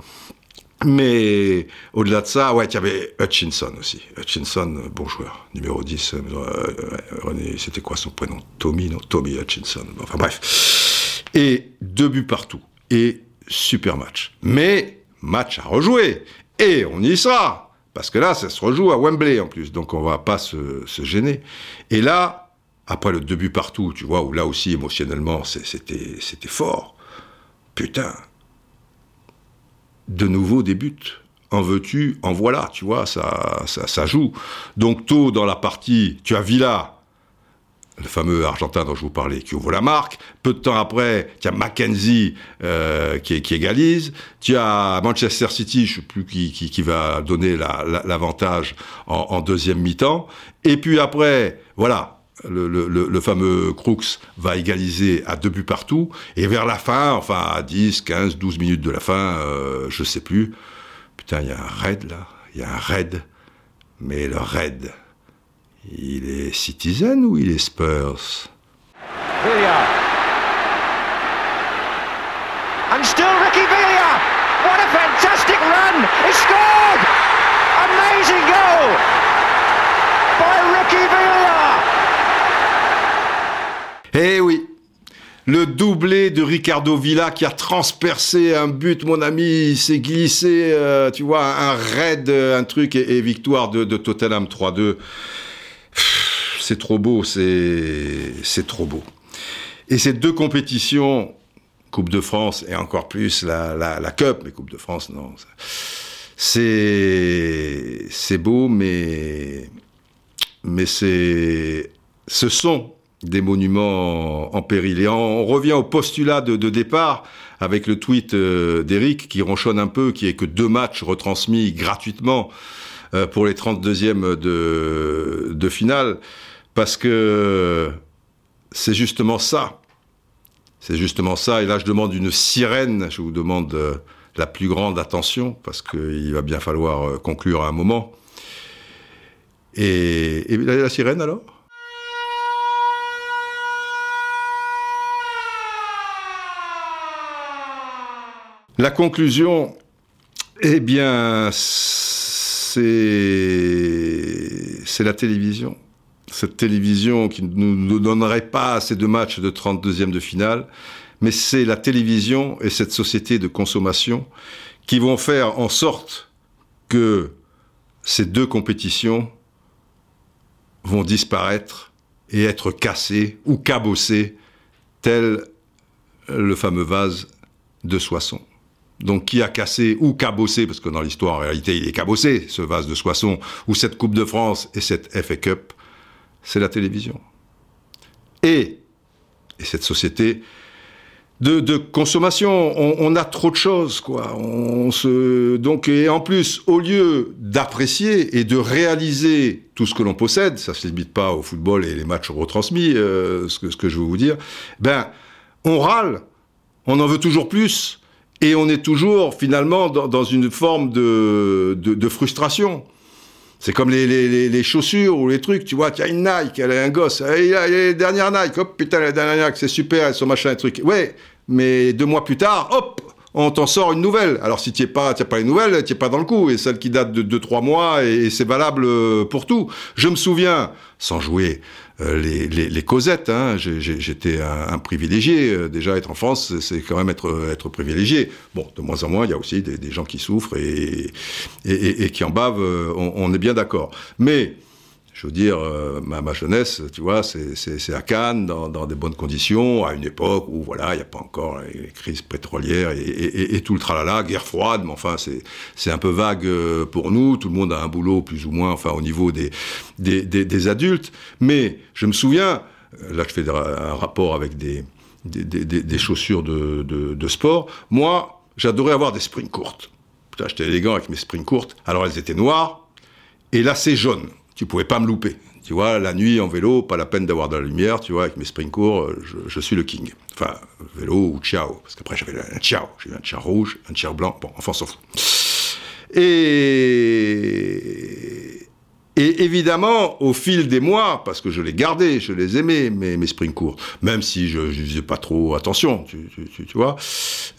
Mais au-delà de ça, ouais, tu avais Hutchinson aussi. Hutchinson, bon joueur, numéro 10. Euh, René, c'était quoi son prénom? Tommy, non? Tommy Hutchinson. Enfin bref et deux buts partout. Et super match. Mais match à rejouer. Et on y sera. Parce que là, ça se rejoue à Wembley en plus. Donc on va pas se, gêner. Et là, après le deux buts partout, tu vois, où là aussi émotionnellement c'était fort. Putain. De nouveau des. En veux-tu, en voilà, tu vois, ça, ça, ça joue. Donc tôt dans la partie, tu as Villa, le fameux Argentin dont je vous parlais, qui ouvre la marque. Peu de temps après, tu as Mackenzie euh, qui, qui, égalise. Tu as Manchester City, je sais plus qui, qui, va donner l'avantage en, deuxième mi-temps. Et puis après, voilà, le, fameux Crooks va égaliser à deux buts partout. Et vers la fin, enfin à 10, 15, 12 minutes de la fin, euh, je sais plus. Putain, il y a un raid là. Il y a un raid. Mais le raid, il est Citizen ou il est Spurs? Villa. And still Ricky Villa. What a fantastic run. He scored. Amazing goal by Ricky Villa. Eh oui. Le doublé de Ricardo Villa qui a transpercé un but, mon ami, il s'est glissé, euh, tu vois, un raid, un truc, et, victoire de, de Tottenham 3-2 c'est trop beau, c'est trop beau. Et ces deux compétitions, Coupe de France et encore plus la, la, Cup, mais Coupe de France, non. C'est beau, mais mais ce sont des monuments en, péril. Et on, revient au postulat de, départ avec le tweet euh, d'Eric qui ronchonne un peu, qui est que deux matchs retransmis gratuitement euh, pour les 32e de, de finale, parce que c'est justement ça. C'est justement ça. Et là, je demande une sirène, je vous demande euh, la plus grande attention, parce qu'il va bien falloir euh, conclure à un moment. Et, et la sirène alors? La conclusion, eh bien, c'est la télévision. Cette télévision qui ne nous donnerait pas ces deux matchs de 32e de finale, mais c'est la télévision et cette société de consommation qui vont faire en sorte que ces deux compétitions vont disparaître et être cassées ou cabossées, tel le fameux vase de Soissons. Donc qui a cassé ou cabossé, parce que dans l'histoire en réalité il est cabossé, ce vase de Soissons, ou cette Coupe de France et cette FA Cup, c'est la télévision. Et, et cette société de, consommation, on, a trop de choses, quoi. On se, donc, et en plus, au lieu d'apprécier et de réaliser tout ce que l'on possède, ça se limite pas au football et les matchs retransmis, euh, ce, que, je veux vous dire, ben, on râle, on en veut toujours plus, et on est toujours finalement dans, une forme de, frustration. C'est comme les, les, les, chaussures ou les trucs, tu vois, as une Nike, elle a un gosse, il a, les dernières Nike, hop, putain, la dernière Nike, c'est super, elles sont machin, et truc. Ouais, mais deux mois plus tard, hop, on t'en sort une nouvelle. Alors si tu n'es pas, pas les nouvelles, tu n'es pas dans le coup. Et celle qui date de 2-3 mois, et, c'est valable euh, pour tout. Je me souviens, sans jouer les, les, les, Cosettes, hein, j'étais un, privilégié. Euh, déjà, être en France, c'est quand même être, être privilégié. Bon, de moins en moins, il y a aussi des, gens qui souffrent et, et, qui en bavent, on, on est bien d'accord. Mais je veux dire, euh, ma, jeunesse, tu vois, c'est à Cannes, dans, des bonnes conditions, à une époque où, voilà, il n'y a pas encore les, crises pétrolières et, tout le tralala, guerre froide, mais enfin, c'est un peu vague euh, pour nous. Tout le monde a un boulot, plus ou moins, enfin, au niveau des, adultes. Mais je me souviens, euh, là, je fais un rapport avec des, chaussures de, de, sport. Moi, j'adorais avoir des springs courtes. Putain, j'étais élégant avec mes springs courtes. Alors, elles étaient noires, et là, c'est jaune tu pouvais pas me louper. Tu vois, la nuit en vélo, pas la peine d'avoir de la lumière, tu vois, avec mes spring courts, euh, je, suis le king. Enfin, vélo ou ciao, parce qu'après j'avais un ciao, j'ai un ciao rouge, un ciao blanc, bon, enfin s'en fout. Et, et évidemment, au fil des mois, parce que je les gardais, je les aimais, mes, mes spring courts, même si je ne faisais pas trop attention, tu, tu, tu vois,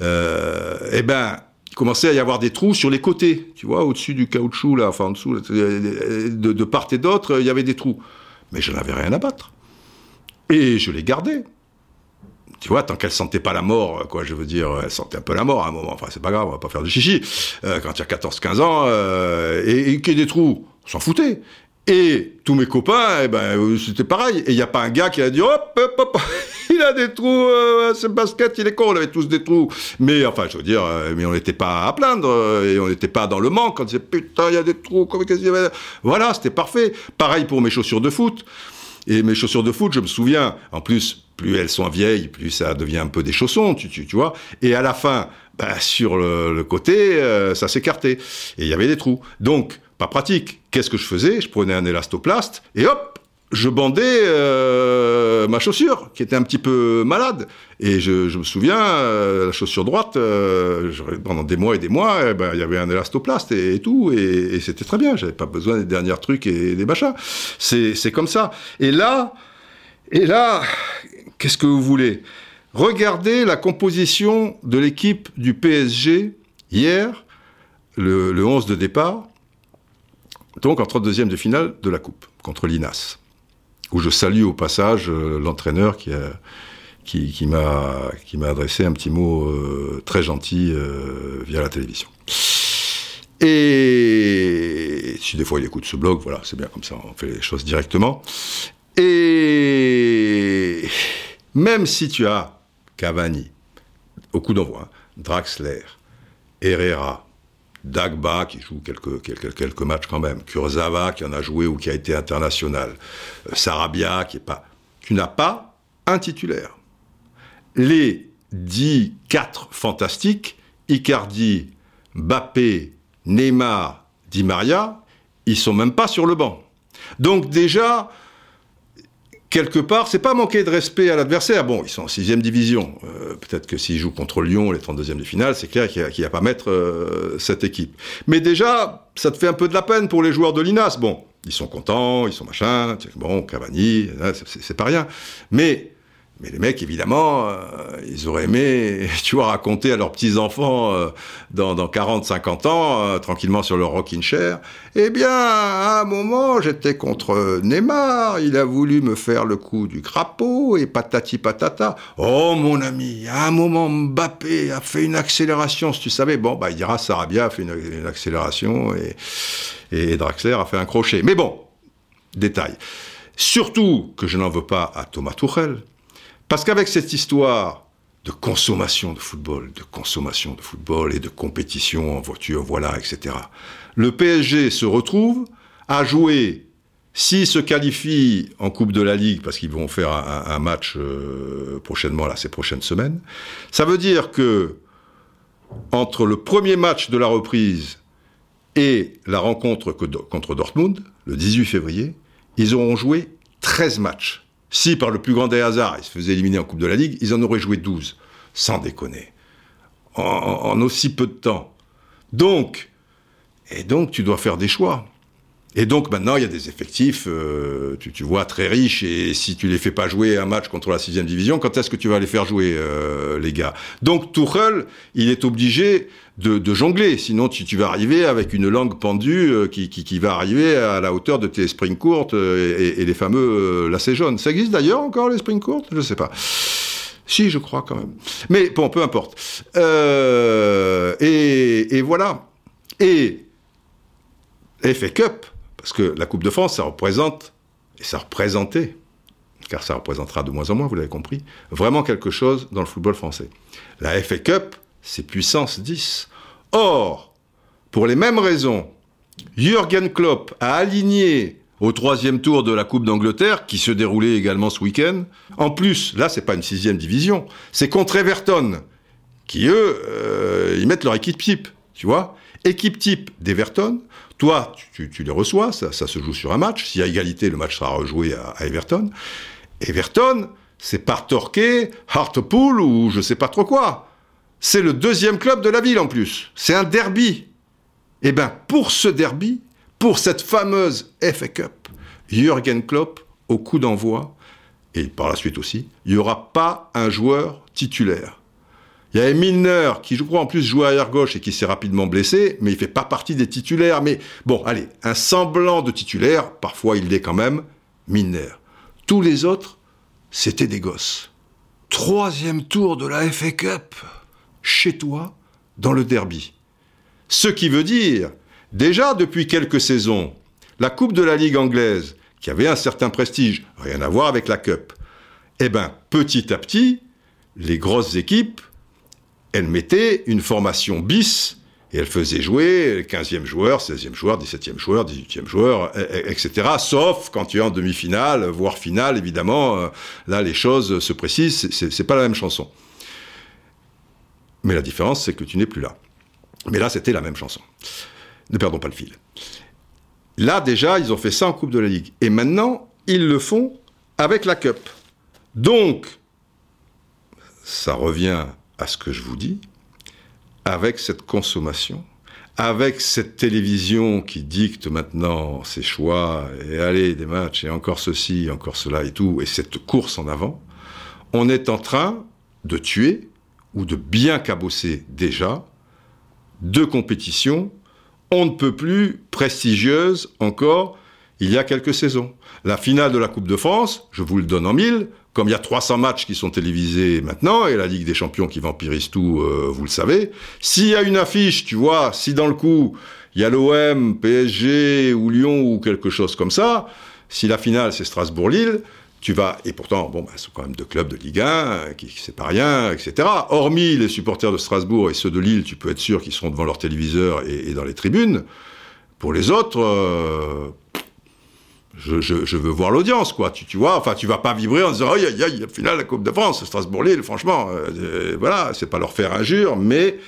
euh, eh ben, commençait à y avoir des trous sur les côtés, tu vois, au-dessus du caoutchouc, là, enfin en dessous, de, part et d'autre, il y avait des trous. Mais je n'avais rien à battre. Et je les gardais. Tu vois, tant qu'elle sentait pas la mort, quoi, je veux dire, elle sentait un peu la mort à un moment. Enfin, c'est pas grave, on va pas faire de chichi. Euh, quand il y a 14-15 ans, euh, et, et qu'il y ait des trous, on s'en foutait. Et tous mes copains, eh ben, euh, c'était pareil. Et il n'y a pas un gars qui a dit hop, hop, hop, il a des trous, euh, ce basket, il est con, on avait tous des trous. Mais enfin, je veux dire, euh, mais on n'était pas à plaindre, et on n'était pas dans le manque. On disait putain, il y a des trous, comment qu'est-ce qu'il y avait? Voilà, c'était parfait. Pareil pour mes chaussures de foot. Et mes chaussures de foot, je me souviens, en plus, plus elles sont vieilles, plus ça devient un peu des chaussons, tu, tu, tu vois. Et à la fin, bah, sur le, le côté, ça s'écartait. Et il y avait des trous. Donc, pas pratique. Qu'est-ce que je faisais? Je prenais un élastoplaste et hop, je bandais euh, ma chaussure qui était un petit peu malade. Et je, me souviens, euh, la chaussure droite, euh, pendant des mois et des mois, eh ben, il y avait un élastoplaste et, tout, et, c'était très bien. J'avais pas besoin des derniers trucs et des machins. C'est comme ça. Et là, et là, qu'est-ce que vous voulez? Regardez la composition de l'équipe du PSG hier, le, le 11 de départ donc en 32e de finale de la Coupe, contre l'INAS, où je salue au passage euh, l'entraîneur qui qui, m'a qui m'a adressé un petit mot euh, très gentil euh, via la télévision. Et si des fois il écoute ce blog, voilà, c'est bien comme ça, on fait les choses directement. Et même si tu as Cavani au coup d'envoi, hein, Draxler, Herrera, Dagba qui joue quelques, quelques, quelques, matchs quand même, Kurzawa qui en a joué ou qui a été international, euh, Sarabia qui est pas. Tu n'as pas un titulaire. Les 10, 4 fantastiques, Icardi, Bappé, Neymar, Di Maria, ils sont même pas sur le banc. Donc déjà, quelque part, c'est pas manquer de respect à l'adversaire. Bon, ils sont en sixième division. Euh, peut-être que s'ils jouent contre Lyon, les 32e de finale, c'est clair qu'il n'y a, pas mettre euh, cette équipe. Mais déjà, ça te fait un peu de la peine pour les joueurs de l'INAS. Bon, ils sont contents, ils sont machin. Bon, Cavani, c'est pas rien. Mais Mais les mecs, évidemment, euh, ils auraient aimé, tu vois, raconter à leurs petits-enfants euh, dans, dans 40, 50 ans, euh, tranquillement sur leur rocking chair, eh bien, à un moment, j'étais contre Neymar, il a voulu me faire le coup du crapaud, et patati patata. Oh, mon ami, à un moment, Mbappé a fait une accélération, si tu savais. Bon, bah, il dira, Sarabia a fait une, une accélération, et, et Draxler a fait un crochet. Mais bon, détail. Surtout que je n'en veux pas à Thomas Tuchel, parce qu'avec cette histoire de consommation de football, de consommation de football et de compétition en voiture, voilà, etc., le PSG se retrouve à jouer, s'il se qualifie en Coupe de la Ligue, parce qu'ils vont faire un, un match euh, prochainement, là, ces prochaines semaines, ça veut dire que entre le premier match de la reprise et la rencontre contre Dortmund, le 18 février, ils auront joué 13 matchs. Si par le plus grand des hasards, ils se faisaient éliminer en Coupe de la Ligue, ils en auraient joué 12. Sans déconner. En, en aussi peu de temps. Donc, et donc tu dois faire des choix. Et donc maintenant, il y a des effectifs, euh, tu, tu, vois, très riches, et si tu les fais pas jouer un match contre la sixième division, quand est-ce que tu vas les faire jouer, euh, les gars? Donc Tuchel, il est obligé de, de jongler, sinon tu, tu, vas arriver avec une langue pendue euh, qui, qui, qui, va arriver à la hauteur de tes spring courts euh, et, et, les fameux euh, lacets jaunes. Ça existe d'ailleurs encore, les spring courts Je sais pas. Si, je crois quand même. Mais bon, peu importe. Euh, et, et voilà. Et FA Cup, parce que la Coupe de France, ça représente, et ça représentait, car ça représentera de moins en moins, vous l'avez compris, vraiment quelque chose dans le football français. La FA Cup, c'est puissance 10. Or, pour les mêmes raisons, Jürgen Klopp a aligné au troisième tour de la Coupe d'Angleterre, qui se déroulait également ce week-end. En plus, là, c'est pas une sixième division, c'est contre Everton, qui eux, euh, ils mettent leur équipe type, tu vois. Équipe type d'Everton, toi, tu, les reçois, ça, se joue sur un match. S'il y a égalité, le match sera rejoué à, à Everton. Everton, c'est par Torquay, Hartlepool ou je sais pas trop quoi. C'est le deuxième club de la ville en plus. C'est un derby. Eh ben, pour ce derby, pour cette fameuse FA Cup, Jürgen Klopp, au coup d'envoi, et par la suite aussi, il n'y aura pas un joueur titulaire. Il y avait Milner qui, je crois, en plus jouait arrière gauche et qui s'est rapidement blessé, mais il fait pas partie des titulaires. Mais bon, allez, un semblant de titulaire, parfois il l'est quand même, Milner. Tous les autres, c'était des gosses. Troisième tour de la FA Cup, chez toi, dans le derby. Ce qui veut dire, déjà depuis quelques saisons, la Coupe de la Ligue anglaise, qui avait un certain prestige, rien à voir avec la Cup, eh ben, petit à petit, les grosses équipes elle mettait une formation bis et elle faisait jouer 15e joueur, 16e joueur, 17e joueur, 18e joueur, etc. Sauf quand tu es en demi-finale, voire finale, évidemment. Là, les choses se précisent, c'est pas la même chanson. Mais la différence, c'est que tu n'es plus là. Mais là, c'était la même chanson. Ne perdons pas le fil. Là, déjà, ils ont fait ça en Coupe de la Ligue. Et maintenant, ils le font avec la Cup. Donc, ça revient à ce que je vous dis, avec cette consommation, avec cette télévision qui dicte maintenant ses choix, et allez, des matchs, et encore ceci, encore cela et tout, et cette course en avant, on est en train de tuer, ou de bien cabosser déjà, deux compétitions, on ne peut plus prestigieuses encore il y a quelques saisons. La finale de la Coupe de France, je vous le donne en mille, comme il y a 300 matchs qui sont télévisés maintenant, et la Ligue des Champions qui vampirise tout, euh, vous le savez, s'il y a une affiche, tu vois, si dans le coup, il y a l'OM, PSG ou Lyon ou quelque chose comme ça, si la finale c'est Strasbourg-Lille, tu vas, et pourtant, bon, bah, ce sont quand même deux clubs de Ligue 1, qui, qui c'est pas rien, etc. Hormis les supporters de Strasbourg et ceux de Lille, tu peux être sûr qu'ils seront devant leur téléviseur et, dans les tribunes. Pour les autres, euh, je, veux voir l'audience, quoi. Tu, vois, enfin, tu vas pas vibrer en disant, aïe, aïe, aïe, finale la Coupe de France, Strasbourg-Lille, franchement, euh, voilà, c'est pas leur faire injure, mais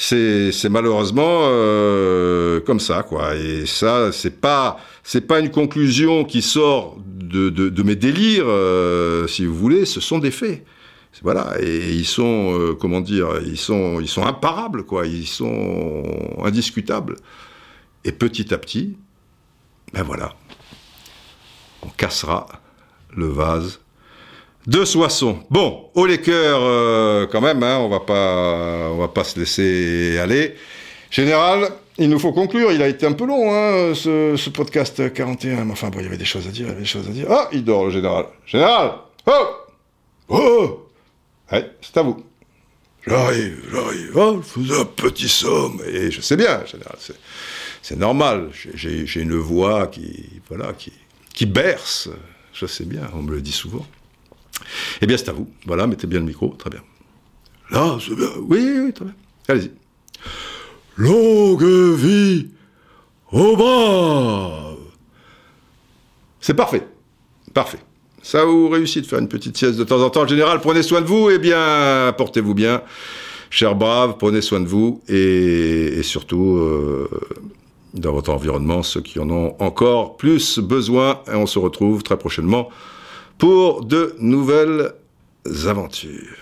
c'est, malheureusement euh, comme ça, quoi. Et ça, c'est pas, c'est pas une conclusion qui sort de, mes délires, euh, si vous voulez, ce sont des faits. Voilà, et ils sont, euh, comment dire, ils sont, ils sont imparables, quoi. Ils sont indiscutables. Et petit à petit, ben voilà, on cassera le vase de Soissons. Bon, au les cœurs, euh, quand même, hein, on va pas, va pas se laisser aller. Général, il nous faut conclure. Il a été un peu long, hein, ce, podcast 41. Mais enfin, bon, il y avait des choses à dire, il y avait des choses à dire. Ah, il dort, le général. Général Oh Oh Ouais, c'est à vous. J'arrive, j'arrive. Oh, je faisais un petit somme. Et je sais bien, général, c'est, normal. J'ai une voix qui, voilà, qui, qui berce. Je sais bien, on me le dit souvent. Eh bien, c'est à vous. Voilà, mettez bien le micro, très bien. Là, c'est bien. Oui, oui, très bien. Allez-y. Longue vie au brave. C'est parfait. Parfait. Ça vous réussit de faire une petite sieste de temps en temps. En général, prenez soin de vous. Eh bien, portez-vous bien. Chers braves, prenez soin de vous. Et, et surtout, euh, dans votre environnement, ceux qui en ont encore plus besoin. Et on se retrouve très prochainement pour de nouvelles aventures.